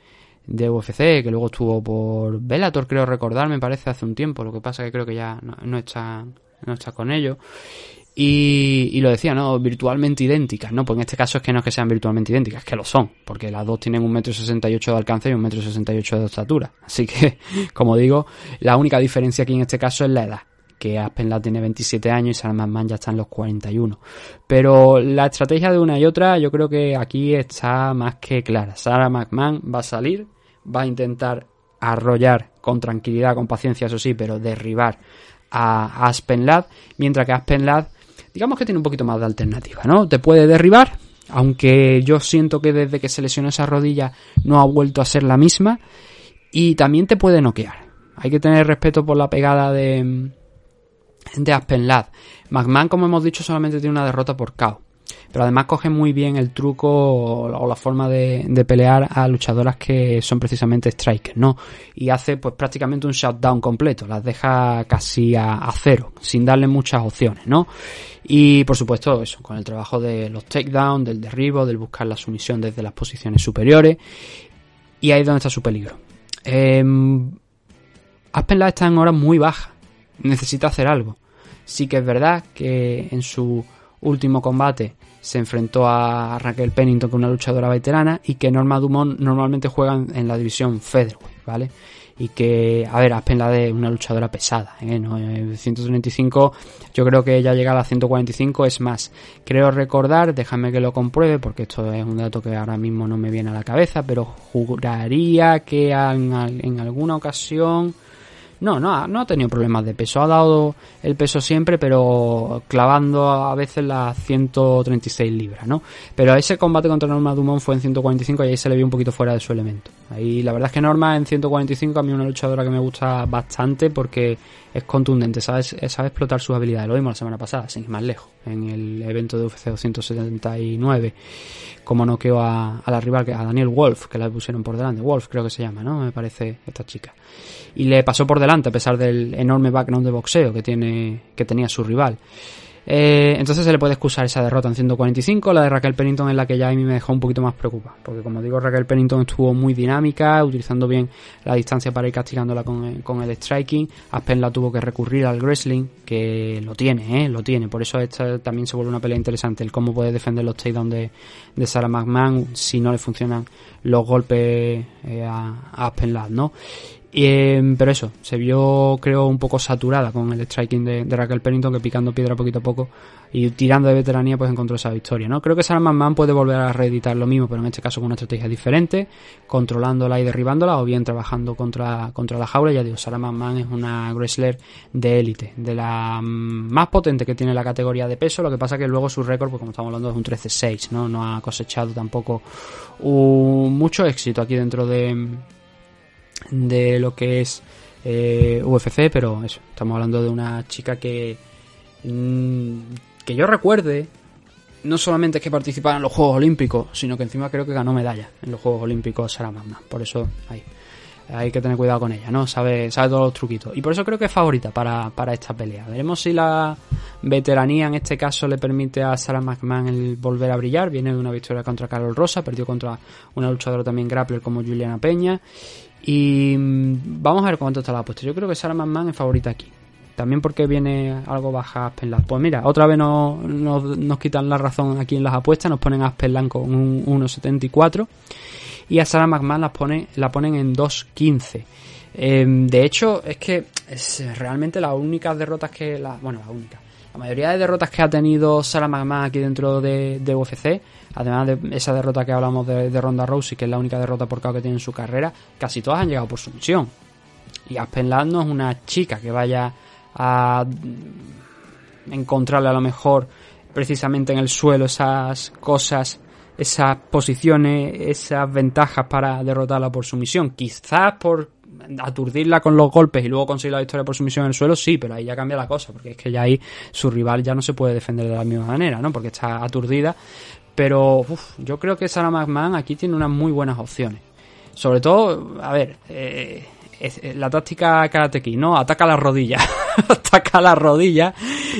S2: de UFC, que luego estuvo por Bellator, creo recordar, me parece, hace un tiempo. Lo que pasa que creo que ya no, no está, no está con ellos. Y, y lo decía, ¿no? Virtualmente idénticas, ¿no? Pues en este caso es que no es que sean virtualmente idénticas, es que lo son, porque las dos tienen un metro sesenta y ocho de alcance y un metro sesenta y ocho de estatura. Así que, como digo, la única diferencia aquí en este caso es la edad que Aspen Ladd tiene 27 años y McMahon ya está en los 41. Pero la estrategia de una y otra yo creo que aquí está más que clara. Sarah McMahon va a salir, va a intentar arrollar con tranquilidad, con paciencia, eso sí, pero derribar a Aspen Ladd, mientras que Aspen Ladd digamos que tiene un poquito más de alternativa, ¿no? Te puede derribar, aunque yo siento que desde que se lesionó esa rodilla no ha vuelto a ser la misma, y también te puede noquear. Hay que tener respeto por la pegada de, de Aspen Ladd. McMahon, como hemos dicho, solamente tiene una derrota por KO. Pero además coge muy bien el truco o la forma de, pelear a luchadoras que son precisamente strikers, ¿no? Y hace pues prácticamente un shutdown completo, las deja casi a, cero, sin darle muchas opciones, ¿no? Y por supuesto eso, con el trabajo de los takedowns, del derribo, del buscar la sumisión desde las posiciones superiores. Y ahí es donde está su peligro. Eh, Aspen Ladd está en horas muy bajas, necesita hacer algo. Sí que es verdad que en su último combate se enfrentó a Raquel Pennington, que es una luchadora veterana, y que Norma Dumont normalmente juegan en la división Featherweight, ¿vale? Y que, a ver, Aspen la de una luchadora pesada, ¿eh? ¿no? 135, yo creo que ella llega a la 145, es más, creo recordar, déjame que lo compruebe, porque esto es un dato que ahora mismo no me viene a la cabeza, pero juraría que en, en alguna ocasión... No, no ha, no ha tenido problemas de peso. Ha dado el peso siempre, pero clavando a veces las 136 libras, ¿no? Pero ese combate contra Norma Dumont fue en 145 y ahí se le vio un poquito fuera de su elemento. Ahí la verdad es que Norma en 145 a mí es una luchadora que me gusta bastante porque es contundente, sabe, sabe explotar sus habilidades. Lo vimos la semana pasada, sin ir más lejos, en el evento de UFC 279, como noqueó a, a la rival, a Daniel Wolf, que la pusieron por delante. Wolf creo que se llama, ¿no? Me parece esta chica. Y le pasó por delante a pesar del enorme background de boxeo que, tiene, que tenía su rival. Eh, entonces se le puede excusar esa derrota en 145. La de Raquel Pennington es la que ya a mí me dejó un poquito más preocupado. Porque como digo, Raquel Pennington estuvo muy dinámica, utilizando bien la distancia para ir castigándola con, el- con el striking. Aspen la tuvo que recurrir al wrestling, que lo tiene, ¿eh? lo tiene. Por eso esta también se vuelve una pelea interesante. El cómo puede defender los takedowns de, de Sarah McMahon si no le funcionan los golpes eh, a, a Aspen Ladd, ¿no? Eh, pero eso, se vio creo un poco saturada con el striking de, Raquel Pennington que picando piedra poquito a poco y tirando de veteranía pues encontró esa victoria, ¿no? Creo que Sarah McMahon puede volver a reeditar lo mismo, pero en este caso con una estrategia diferente, controlándola y derribándola o bien trabajando contra, contra la jaula. Ya digo, Sarah McMahon es una wrestler de élite, de la mm, más potente que tiene la categoría de peso, lo que pasa que luego su récord, pues como estamos hablando, es un 13-6, ¿no? No ha cosechado tampoco un- mucho éxito aquí dentro de de lo que es eh, UFC, pero eso, estamos hablando de una chica que mm, que yo recuerde no solamente es que participara en los Juegos Olímpicos, sino que encima creo que ganó medalla en los Juegos Olímpicos Sarah McMahon. Por eso ahí hay que tener cuidado con ella, ¿no? Sabe, sabe todos los truquitos. Y por eso creo que es favorita para, para esta pelea. Veremos si la veteranía en este caso le permite a Sarah McMahon el volver a brillar. Viene de una victoria contra Carol Rosa, perdió contra una luchadora también grappler como Juliana Peña. Y mm, vamos a ver cuánto está la apuesta. Yo creo que Sarah McMahon es favorita aquí. También porque viene algo baja Aspen Ladd. Pues mira, otra vez nos, nos, quitan la razón aquí en las apuestas. Nos ponen a Aspen Ladd con un 1.74 y a Sarah McMahon las pone, la ponen en 2.15. Eh, de hecho, es que es realmente las únicas derrotas que. La, bueno, la única. La mayoría de derrotas que ha tenido Sarah McMahon aquí dentro de, UFC, además de esa derrota que hablamos de, Ronda Rousey, que es la única derrota por KO que tiene en su carrera, casi todas han llegado por sumisión. Y Aspen Ladd no es una chica que vaya a encontrarle a lo mejor precisamente en el suelo esas cosas, esas posiciones, esas ventajas para derrotarla por sumisión. Quizás por aturdirla con los golpes y luego conseguir la victoria por sumisión en el suelo, sí, pero ahí ya cambia la cosa, porque es que ya ahí su rival ya no se puede defender de la misma manera, ¿no? Porque está aturdida. Pero yo creo que Sarah McMahon aquí tiene unas muy buenas opciones. Sobre todo, a ver, eh, es la táctica Karate Kid, ¿no? Ataca la rodilla. Ataca la rodilla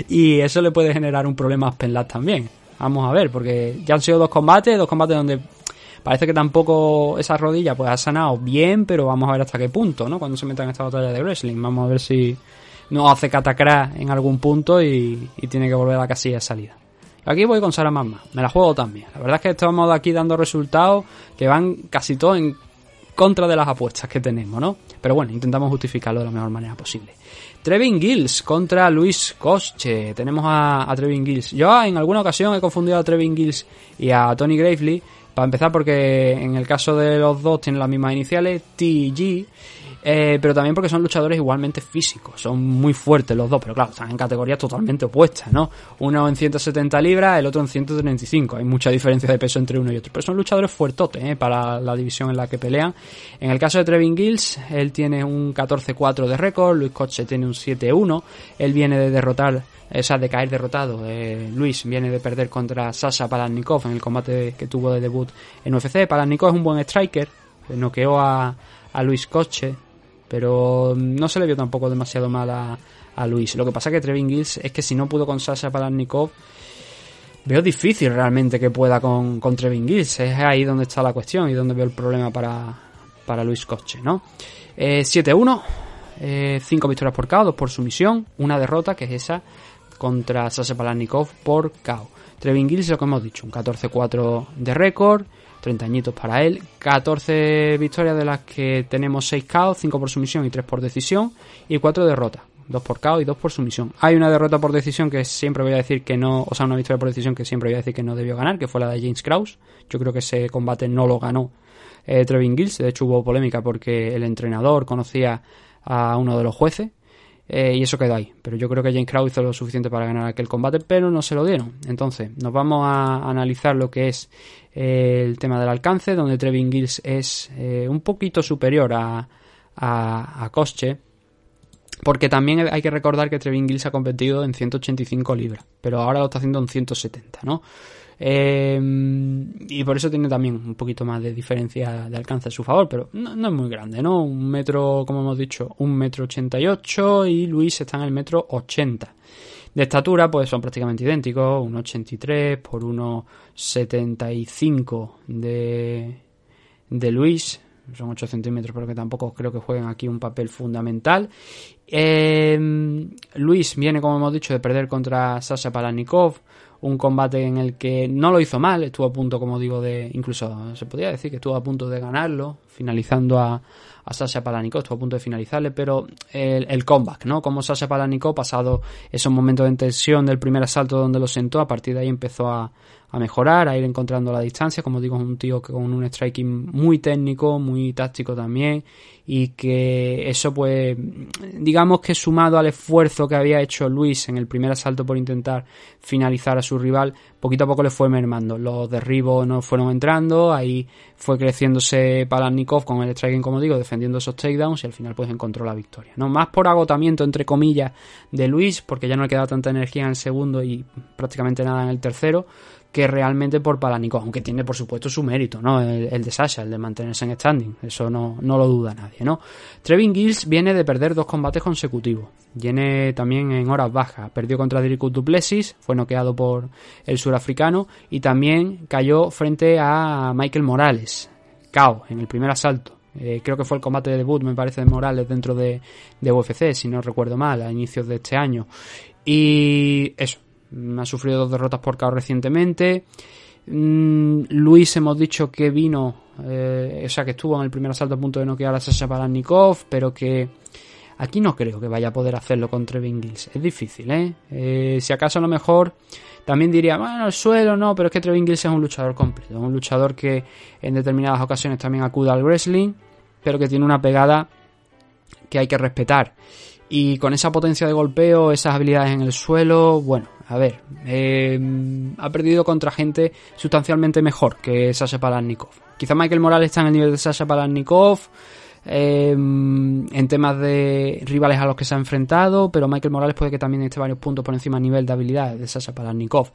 S2: y eso le puede generar un problema a Aspen Ladd también. Vamos a ver, porque ya han sido dos combates, dos combates donde parece que tampoco esa rodilla pues ha sanado bien, pero vamos a ver hasta qué punto, ¿no? Cuando se meta en esta batalla de wrestling. Vamos a ver si no hace catacrá en algún punto y, y tiene que volver a la casilla de salida. Aquí voy con Sara Mamma, me la juego también. La verdad es que estamos aquí dando resultados que van casi todos en contra de las apuestas que tenemos, ¿no? Pero bueno, intentamos justificarlo de la mejor manera posible. Trevin Gills contra Luis Cosche. Tenemos a, a Trevin Gills. Yo en alguna ocasión he confundido a Trevin Gills y a Tony Gravely. Para empezar, porque en el caso de los dos tienen las mismas iniciales, T y G. eh, pero también porque son luchadores igualmente físicos, son muy fuertes los dos, pero claro, están en categorías totalmente opuestas, ¿no? Uno en 170 libras, el otro en 135, hay mucha diferencia de peso entre uno y otro, pero son luchadores fuertotes ¿eh? para la división en la que pelean. En el caso de Trevin Gills, él tiene un 14-4 de récord, Luis Coche tiene un 7-1, él viene de derrotar o sea, de caer derrotado. Eh, Luis viene de perder contra Sasha Palanikov en el combate que tuvo de debut en UFC. Palanikov es un buen striker, eh, noqueó a, a Luis Coche, pero no se le vio tampoco demasiado mal a, Luis. Lo que pasa que Trevin Gills es que si no pudo con Sasha Palanikov, veo difícil realmente que pueda con, con Trevin Gills. Es ahí donde está la cuestión y donde veo el problema para, para Luis Coche, ¿no? Eh, 7-1, 5 victorias por KO, 2 por sumisión, una derrota que es esa contra Sasha Palanikov por KO. Trevin Gills, lo que hemos dicho, un 14-4 de récord, 30 añitos para él, 14 victorias de las que tenemos 6 KO, 5 por sumisión y 3 por decisión, y 4 derrotas, 2 por KO y 2 por sumisión. Hay una derrota por decisión que siempre voy a decir que no, o sea, una victoria por decisión que siempre voy a decir que no debió ganar, que fue la de James Krause. Yo creo que ese combate no lo ganó eh, Trevin Gills, de hecho hubo polémica porque el entrenador conocía a uno de los jueces, eh, y eso quedó ahí. Pero yo creo que James Krause hizo lo suficiente para ganar aquel combate, pero no se lo dieron. Entonces, nos vamos a analizar lo que es eh, el tema del alcance, donde Trevin Gills es eh, un poquito superior a, a, a Kosche. Porque también hay que recordar que Trevin Gills ha competido en 185 libras, pero ahora lo está haciendo en 170, ¿no? Eh, y por eso tiene también un poquito más de diferencia de alcance a su favor, pero no, es muy grande, ¿no? Un metro, como hemos dicho, un metro ochenta y ocho y Luis está en el metro ochenta. De estatura, pues son prácticamente idénticos, 1,83 por 1,75 de, de Luis, son 8 centímetros, pero que tampoco creo que jueguen aquí un papel fundamental. Eh, Luis viene, como hemos dicho, de perder contra Sasha Palanikov, un combate en el que no lo hizo mal, estuvo a punto, como digo, de, incluso se podría decir que estuvo a punto de ganarlo, finalizando a, a Sasha Palanikov, estuvo a punto de finalizarle, pero el, el comeback, ¿no? Como Sasha Palanikov, pasado esos momentos de tensión del primer asalto donde lo sentó, a partir de ahí empezó a, a mejorar, a ir encontrando la distancia. Como digo, es un tío que con un striking muy técnico, muy táctico también. Y que eso, pues, digamos que sumado al esfuerzo que había hecho Luis en el primer asalto por intentar finalizar a su rival, poquito a poco le fue mermando. Los derribos no fueron entrando, ahí fue creciéndose Palanikov con el striking, como digo, defendiendo esos takedowns y al final pues encontró la victoria. No más por agotamiento, entre comillas, de Luis, porque ya no le quedaba tanta energía en el segundo y prácticamente nada en el tercero que realmente por Palanikov, aunque tiene por supuesto su mérito, ¿no? El, el, de Sasha, el de mantenerse en standing, eso no, no lo duda nadie, ¿no? Trevin Gills viene de perder dos combates consecutivos, viene también en horas bajas, perdió contra Dricus Duplessis, fue noqueado por el surafricano y también cayó frente a Michael Morales, KO en el primer asalto. Eh, creo que fue el combate de debut, me parece, de Morales dentro de, de UFC, si no recuerdo mal, a inicios de este año. Y eso, ha sufrido dos derrotas por KO recientemente. Mm, Luis hemos dicho que vino, eh, o sea que estuvo en el primer asalto a punto de noquear a Sasha Palanikov, pero que aquí no creo que vaya a poder hacerlo con Trevin Gills. Es difícil, ¿eh? ¿eh? Si acaso a lo mejor también diría, bueno, el suelo no, pero es que Trevin Gills es un luchador completo, un luchador que en determinadas ocasiones también acude al wrestling, pero que tiene una pegada que hay que respetar. Y con esa potencia de golpeo, esas habilidades en el suelo, bueno, a ver, eh, ha perdido contra gente sustancialmente mejor que Sasha Palanikov. Quizá Michael Morales está en el nivel de Sasha Palanikov eh, en temas de rivales a los que se ha enfrentado, pero Michael Morales puede que también esté varios puntos por encima a nivel de habilidades de Sasha Palanikov.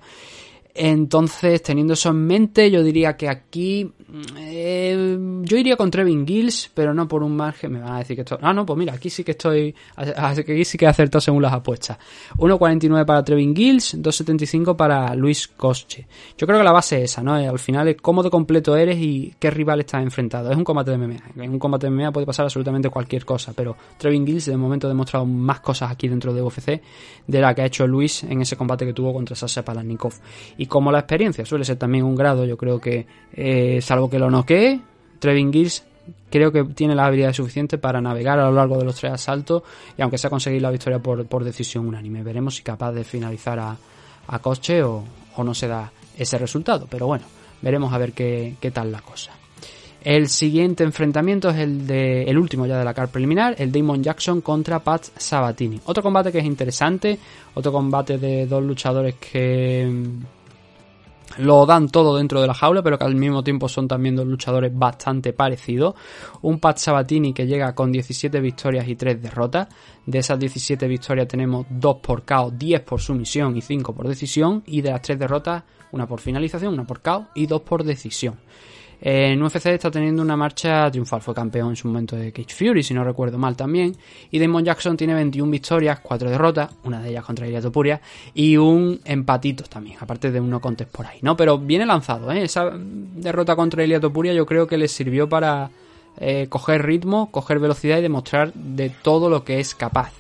S2: Entonces, teniendo eso en mente, yo diría que aquí eh, yo iría con Trevin Gills, pero no por un margen. Me van a decir que esto. Ah, no, pues mira, aquí sí que estoy. Aquí sí que he acertado según las apuestas. 1.49 para Trevin Gills, 2.75 para Luis Cosche. Yo creo que la base es esa, ¿no? Al final es cómo de completo eres y qué rival estás enfrentado. Es un combate de MMA. En un combate de MMA puede pasar absolutamente cualquier cosa, pero Trevin Gills de momento ha demostrado más cosas aquí dentro de UFC de la que ha hecho Luis en ese combate que tuvo contra Sasha Palanikov. Como la experiencia suele ser también un grado, yo creo que, eh, salvo que lo noquee, Trevin Gills creo que tiene la habilidad suficiente para navegar a lo largo de los tres asaltos y aunque sea conseguir la victoria por, por decisión unánime. Veremos si capaz de finalizar a, a Coche o, o, no se da ese resultado. Pero bueno, veremos a ver qué, qué tal la cosa. El siguiente enfrentamiento es el de el último ya de la car preliminar, el Damon Jackson contra Pat Sabatini. Otro combate que es interesante, otro combate de dos luchadores que lo dan todo dentro de la jaula, pero que al mismo tiempo son también dos luchadores bastante parecidos. Un Pat Sabatini que llega con 17 victorias y 3 derrotas. De esas 17 victorias tenemos 2 por KO, 10 por sumisión y 5 por decisión. Y de las 3 derrotas, una por finalización, una por KO y 2 por decisión. En UFC está teniendo una marcha triunfal, fue campeón en su momento de Cage Fury, si no recuerdo mal también. Y Damon Jackson tiene 21 victorias, 4 derrotas, una de ellas contra Ilia Topuria, y un empatito también, aparte de uno contest por ahí, ¿no? Pero viene lanzado, ¿eh? Esa derrota contra Ilia Topuria yo creo que le sirvió para eh, coger ritmo, coger velocidad y demostrar de todo lo que es capaz.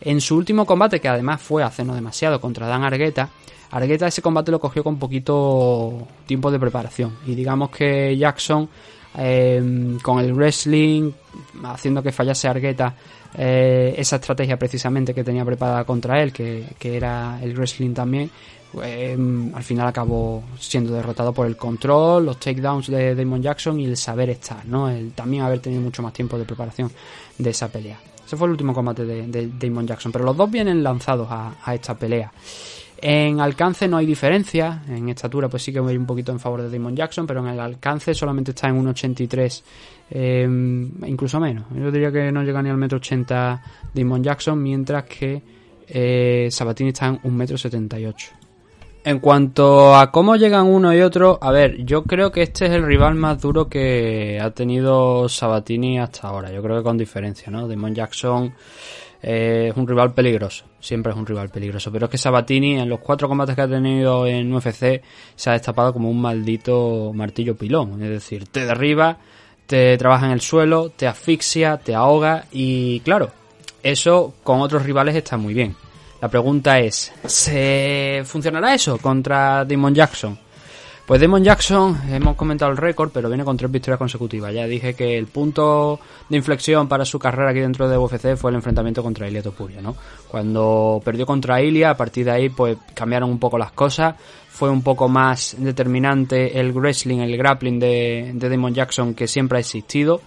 S2: En su último combate, que además fue hace no demasiado contra Dan Argueta, Argueta ese combate lo cogió con poquito tiempo de preparación. Y digamos que Jackson, eh, con el wrestling, haciendo que fallase Argueta, eh, esa estrategia precisamente que tenía preparada contra él, que, que era el wrestling también, eh, al final acabó siendo derrotado por el control, los takedowns de Damon Jackson y el saber estar, ¿no? El también haber tenido mucho más tiempo de preparación de esa pelea. Ese fue el último combate de, Damon Jackson, pero los dos vienen lanzados a, a esta pelea. En alcance no hay diferencia, en estatura pues sí que voy un poquito en favor de Damon Jackson, pero en el alcance solamente está en 1,83, eh, incluso menos. Yo diría que no llega ni al metro 80 Damon Jackson, mientras que eh, Sabatini está en 1,78 En cuanto a cómo llegan uno y otro, a ver, yo creo que este es el rival más duro que ha tenido Sabatini hasta ahora. Yo creo que con diferencia, ¿no? Damon Jackson Eh, es un rival peligroso, siempre es un rival peligroso. Pero es que Sabatini en los cuatro combates que ha tenido en UFC se ha destapado como un maldito martillo pilón. Es decir, te derriba, te trabaja en el suelo, te asfixia, te ahoga y claro, eso con otros rivales está muy bien. La pregunta es, ¿se funcionará eso contra Damon Jackson? Pues Damon Jackson, hemos comentado el récord, pero viene con tres victorias consecutivas. Ya dije que el punto de inflexión para su carrera aquí dentro de UFC fue el enfrentamiento contra Ilia Topuria, ¿no? Cuando perdió contra Ilia, a partir de ahí, pues cambiaron un poco las cosas. Fue un poco más determinante el wrestling, el grappling de, de Damon Jackson que siempre ha existido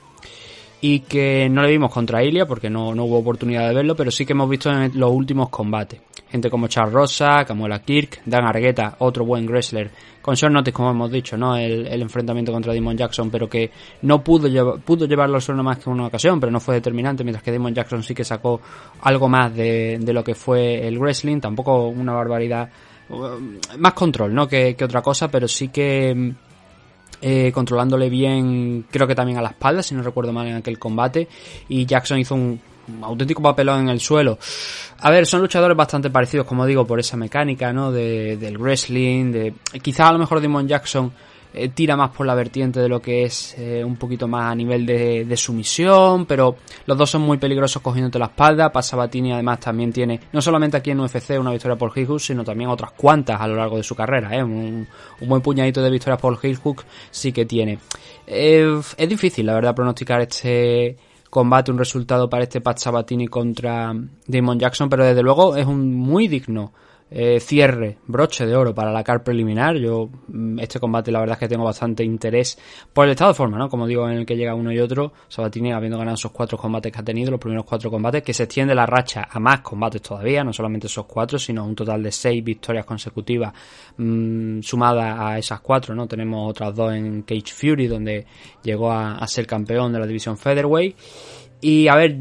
S2: y que no le vimos contra Ilia porque no, no hubo oportunidad de verlo, pero sí que hemos visto en los últimos combates. Gente como Charles Rosa, Camuela Kirk, Dan Argueta, otro buen wrestler, con short notice como hemos dicho, ¿no? El, el enfrentamiento contra Damon Jackson, pero que no pudo, llevar, pudo llevarlo al suelo más que una ocasión, pero no fue determinante, mientras que Damon Jackson sí que sacó algo más de, de lo que fue el wrestling, tampoco una barbaridad, más control, ¿no? Que, que otra cosa, pero sí que eh, controlándole bien, creo que también a la espalda, si no recuerdo mal en aquel combate. Y Jackson hizo un, auténtico papelón en el suelo. A ver, son luchadores bastante parecidos, como digo, por esa mecánica, ¿no? De, del wrestling, de... Quizás a lo mejor Damon Jackson eh, tira más por la vertiente de lo que es eh, un poquito más a nivel de, de, sumisión, pero los dos son muy peligrosos cogiéndote la espalda. Pasabatini además también tiene, no solamente aquí en UFC una victoria por heel sino también otras cuantas a lo largo de su carrera. ¿eh? Un, un buen puñadito de victorias por heel hook sí que tiene. Eh, es difícil, la verdad, pronosticar este combate, un resultado para este Pat Sabatini contra Damon Jackson, pero desde luego es un muy digno eh, cierre, broche de oro para la car preliminar. Yo, este combate, la verdad es que tengo bastante interés por el estado de forma, ¿no? Como digo, en el que llega uno y otro. Sabatini habiendo ganado esos cuatro combates que ha tenido, los primeros cuatro combates, que se extiende la racha a más combates todavía, no solamente esos cuatro, sino un total de seis victorias consecutivas mmm, sumadas a esas cuatro, ¿no? Tenemos otras dos en Cage Fury, donde llegó a, a ser campeón de la división Featherweight. Y a ver,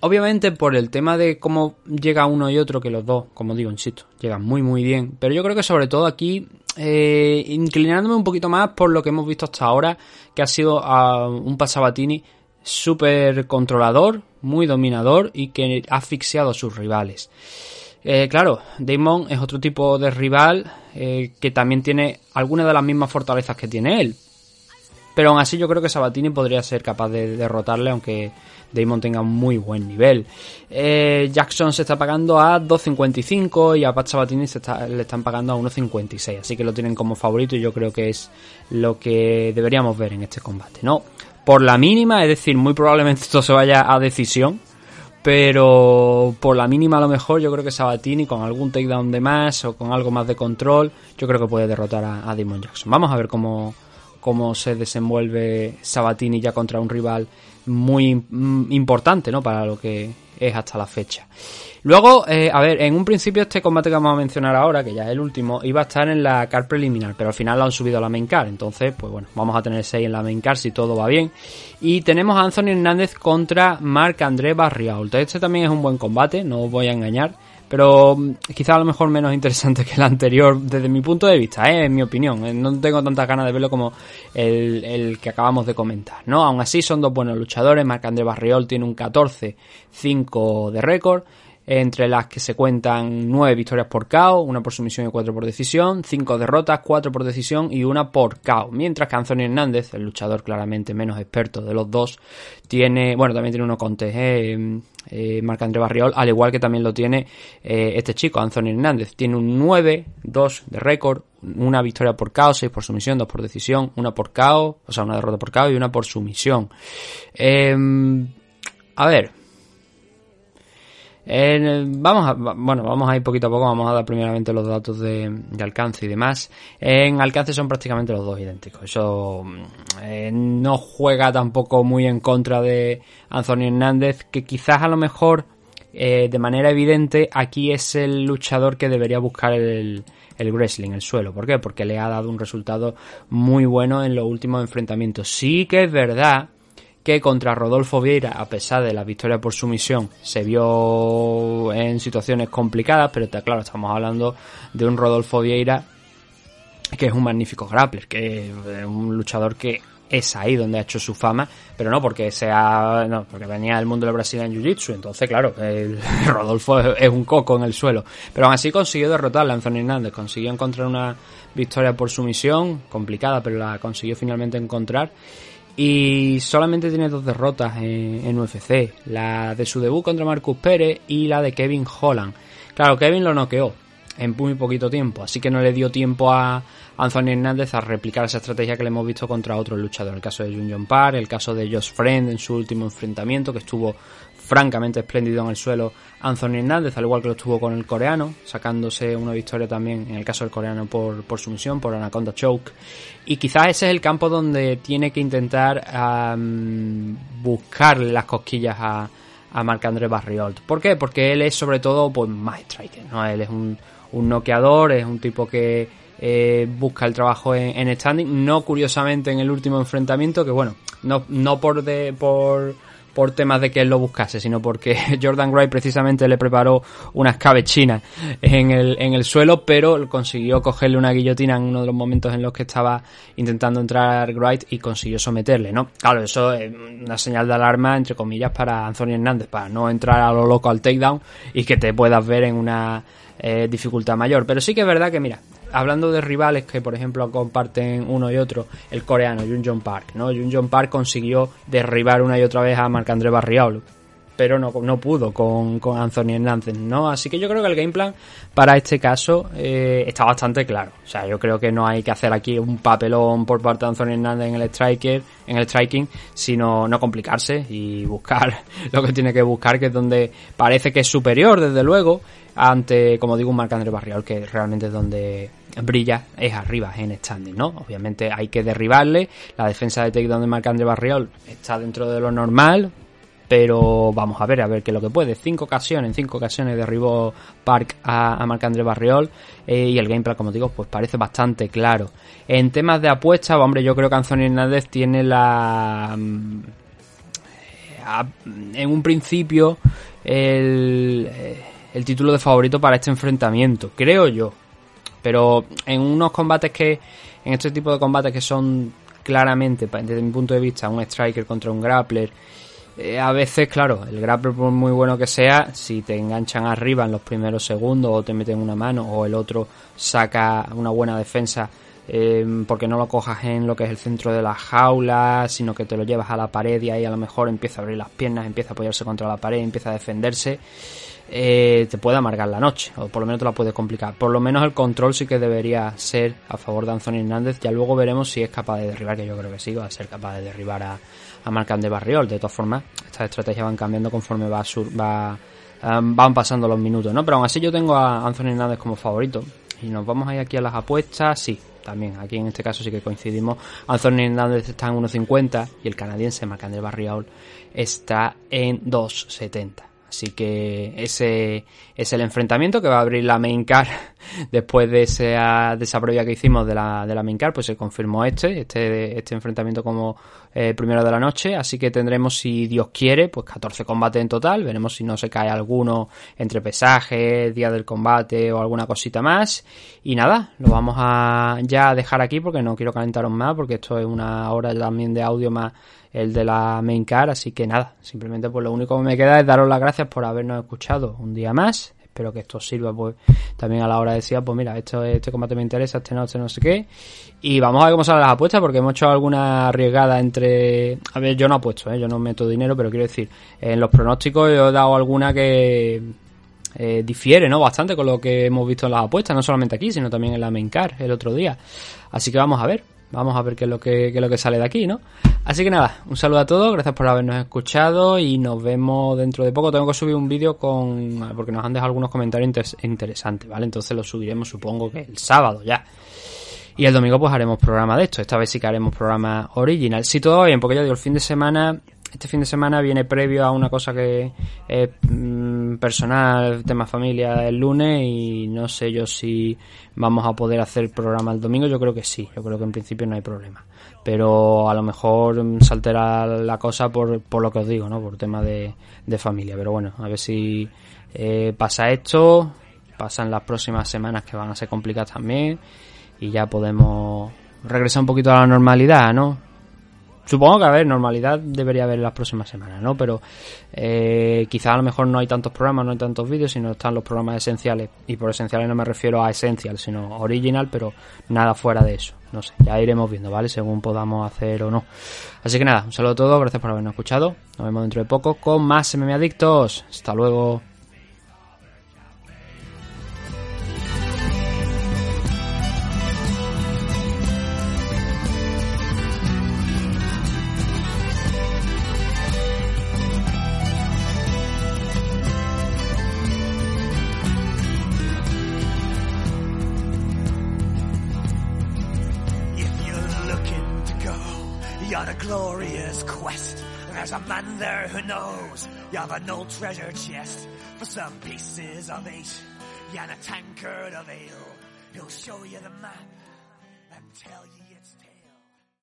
S2: obviamente por el tema de cómo llega uno y otro, que los dos, como digo, insisto, llegan muy muy bien. Pero yo creo que sobre todo aquí, eh, inclinándome un poquito más por lo que hemos visto hasta ahora, que ha sido uh, un Pasabatini súper controlador, muy dominador y que ha asfixiado a sus rivales. Eh, claro, Damon es otro tipo de rival eh, que también tiene algunas de las mismas fortalezas que tiene él. Pero aún así yo creo que Sabatini podría ser capaz de derrotarle, aunque Damon tenga un muy buen nivel. Eh, Jackson se está pagando a 2.55 y a Pat Sabatini se le están pagando a 1.56. Así que lo tienen como favorito y yo creo que es lo que deberíamos ver en este combate. No, por la mínima, es decir, muy probablemente esto se vaya a decisión. Pero por la mínima a lo mejor yo creo que Sabatini con algún takedown de más o con algo más de control, yo creo que puede derrotar a, a Damon Jackson. Vamos a ver cómo, cómo se desenvuelve Sabatini ya contra un rival muy importante, ¿no? Para lo que es hasta la fecha. Luego, eh, a ver, en un principio este combate que vamos a mencionar ahora, que ya es el último, iba a estar en la car preliminar, pero al final lo han subido a la main car. Entonces, pues bueno, vamos a tener 6 en la main car si todo va bien. Y tenemos a Anthony Hernández contra Marc André Barriault. Este también es un buen combate, no os voy a engañar pero quizá a lo mejor menos interesante que el anterior desde mi punto de vista, ¿eh? en mi opinión. No tengo tantas ganas de verlo como el, el, que acabamos de comentar, ¿no? Aún así son dos buenos luchadores. Marc André Barriol tiene un 14-5 de récord entre las que se cuentan 9 victorias por KO, una por sumisión y 4 por decisión, 5 derrotas, 4 por decisión y una por KO. Mientras que Anthony Hernández, el luchador claramente menos experto de los dos, tiene, bueno, también tiene uno con eh, eh, Marc-André Barriol, al igual que también lo tiene eh, este chico, Anthony Hernández. Tiene un 9-2 de récord, una victoria por KO, 6 por sumisión, 2 por decisión, una por KO, o sea, una derrota por KO y una por sumisión. Eh, a ver, eh, vamos a, bueno, vamos a ir poquito a poco, vamos a dar primeramente los datos de, alcance y demás. En alcance son prácticamente los dos idénticos. Eso eh, no juega tampoco muy en contra de Anthony Hernández, que quizás a lo mejor eh, de manera evidente aquí es el luchador que debería buscar el, el wrestling, el suelo. ¿Por qué? Porque le ha dado un resultado muy bueno en los últimos enfrentamientos. Sí que es verdad que contra Rodolfo Vieira, a pesar de la victoria por sumisión, se vio en situaciones complicadas, pero está claro, estamos hablando de un Rodolfo Vieira que es un magnífico grappler, que es un luchador que es ahí donde ha hecho su fama, pero no porque sea, no, porque venía del mundo del Brasil en Jiu-Jitsu, entonces claro, el Rodolfo es, un coco en el suelo, pero aún así consiguió derrotarle a Anthony Hernández, consiguió encontrar una victoria por sumisión, complicada, pero la consiguió finalmente encontrar. Y solamente tiene dos derrotas en, UFC, la de su debut contra Marcus Pérez y la de Kevin Holland. Claro, Kevin lo noqueó en muy poquito tiempo, así que no le dio tiempo a Anthony Hernández a replicar esa estrategia que le hemos visto contra otros luchadores. El caso de Jun Jong Park, el caso de Josh Friend en su último enfrentamiento, que estuvo francamente espléndido en el suelo Anthony Hernández, al igual que lo estuvo con el coreano, sacándose una victoria también en el caso del coreano por, por sumisión, por Anaconda Choke. Y quizás ese es el campo donde tiene que intentar um, buscarle las cosquillas a, a Marc-André Barriol. ¿Por qué? Porque él es sobre todo pues, más striker, ¿no? Él es un, un noqueador, es un tipo que eh, busca el trabajo en, en, standing, no curiosamente en el último enfrentamiento, que bueno, no, no por, de, por, por temas de que él lo buscase, sino porque Jordan Wright precisamente le preparó una escabechina en el, en el suelo, pero consiguió cogerle una guillotina en uno de los momentos en los que estaba intentando entrar Wright y consiguió someterle, ¿no? Claro, eso es una señal de alarma, entre comillas, para Anthony Hernández, para no entrar a lo loco al takedown y que te puedas ver en una eh, dificultad mayor. Pero sí que es verdad que, mira, hablando de rivales que, por ejemplo, comparten uno y otro, el coreano, Jun Jong Park, ¿no? Jun Jong Park consiguió derribar una y otra vez a Marc-André Barriol, pero no, no pudo con, con, Anthony Hernández, ¿no? Así que yo creo que el game plan para este caso eh, está bastante claro. O sea, yo creo que no hay que hacer aquí un papelón por parte de Anthony Hernández en el striker, en el striking, sino no complicarse y buscar lo que tiene que buscar, que es donde parece que es superior, desde luego, ante, como digo, un Marc-André Barriol, que realmente es donde brilla es arriba en standing, ¿no? Obviamente hay que derribarle, la defensa de takedown de Marc-André Barriol está dentro de lo normal, pero vamos a ver, a ver qué es lo que puede. Cinco ocasiones, cinco ocasiones derribó Park a, a Marc-André Barriol eh, y el gameplay, como digo, pues parece bastante claro. En temas de apuestas, hombre, yo creo que Anthony Hernández tiene la... mm, en un principio el, el título de favorito para este enfrentamiento, creo yo. Pero en unos combates que, en este tipo de combates que son claramente, desde mi punto de vista, un striker contra un grappler, eh, a veces, claro, el grappler por muy bueno que sea, si te enganchan arriba en los primeros segundos o te meten una mano o el otro saca una buena defensa eh, porque no lo cojas en lo que es el centro de la jaula, sino que te lo llevas a la pared y ahí a lo mejor empieza a abrir las piernas, empieza a apoyarse contra la pared, empieza a defenderse eh, te puede amargar la noche, o por lo menos te la puede complicar. Por lo menos el control sí que debería ser a favor de Anthony Hernández. Ya luego veremos si es capaz de derribar, que yo creo que sí, va a ser capaz de derribar a, a Marc de Barriol. De todas formas, estas estrategias van cambiando conforme va, sur, va um, van pasando los minutos, ¿no? Pero aún así yo tengo a Anthony Hernández como favorito. Y nos vamos a ir aquí a las apuestas, sí, también aquí en este caso sí que coincidimos. Anthony Hernández está en 1.50 y el canadiense Marc-André Barriol está en 2.70. Así que ese es el enfrentamiento que va a abrir la main car después de esa, de esa previa que hicimos de la, de la main car, pues se confirmó este, este, este enfrentamiento como eh, primero de la noche. Así que tendremos, si Dios quiere, pues 14 combates en total. Veremos si no se cae alguno entre pesajes, día del combate o alguna cosita más. Y nada, lo vamos a ya dejar aquí porque no quiero calentaros más, porque esto es una hora también de audio más el de la main car, así que nada, simplemente pues lo único que me queda es daros las gracias por habernos escuchado un día más. Espero que esto sirva pues también a la hora de decir, pues mira, esto este combate me interesa, este no, este no sé qué. Y vamos a ver cómo salen las apuestas, porque hemos hecho alguna arriesgada entre. A ver, yo no apuesto, ¿eh? yo no meto dinero, pero quiero decir, en los pronósticos yo he dado alguna que eh, difiere, ¿no? Bastante con lo que hemos visto en las apuestas, no solamente aquí, sino también en la main car el otro día. Así que vamos a ver, vamos a ver qué es lo que, qué es lo que sale de aquí, ¿no? Así que nada, un saludo a todos, gracias por habernos escuchado y nos vemos dentro de poco. Tengo que subir un vídeo con. porque nos han dejado algunos comentarios inter interesantes, ¿vale? Entonces lo subiremos, supongo que el sábado ya. Y el domingo pues haremos programa de esto. Esta vez sí que haremos programa original. Si todo va bien, porque ya digo, el fin de semana este fin de semana viene previo a una cosa que mm, personal, tema familia, el lunes y no sé yo si vamos a poder hacer programa el domingo. Yo creo que sí, yo creo que en principio no hay problema. Pero a lo mejor se la cosa por, por lo que os digo, ¿no? Por tema de, de familia. Pero bueno, a ver si eh, pasa esto, pasan las próximas semanas que van a ser complicadas también y ya podemos regresar un poquito a la normalidad, ¿no? Supongo que a ver, normalidad debería haber las próximas semanas, ¿no? Pero eh, quizá a lo mejor no hay tantos programas, no hay tantos vídeos, sino están los programas esenciales. Y por esenciales no me refiero a esencial, sino original, pero nada fuera de eso. No sé, ya iremos viendo, ¿vale? Según podamos hacer o no. Así que nada, un saludo a todos, gracias por habernos escuchado. Nos vemos dentro de poco con más MM Adictos. Hasta luego.
S3: There's a man there who knows you have an old treasure chest for some pieces of eight and a tankard of ale. He'll show you the map and tell you.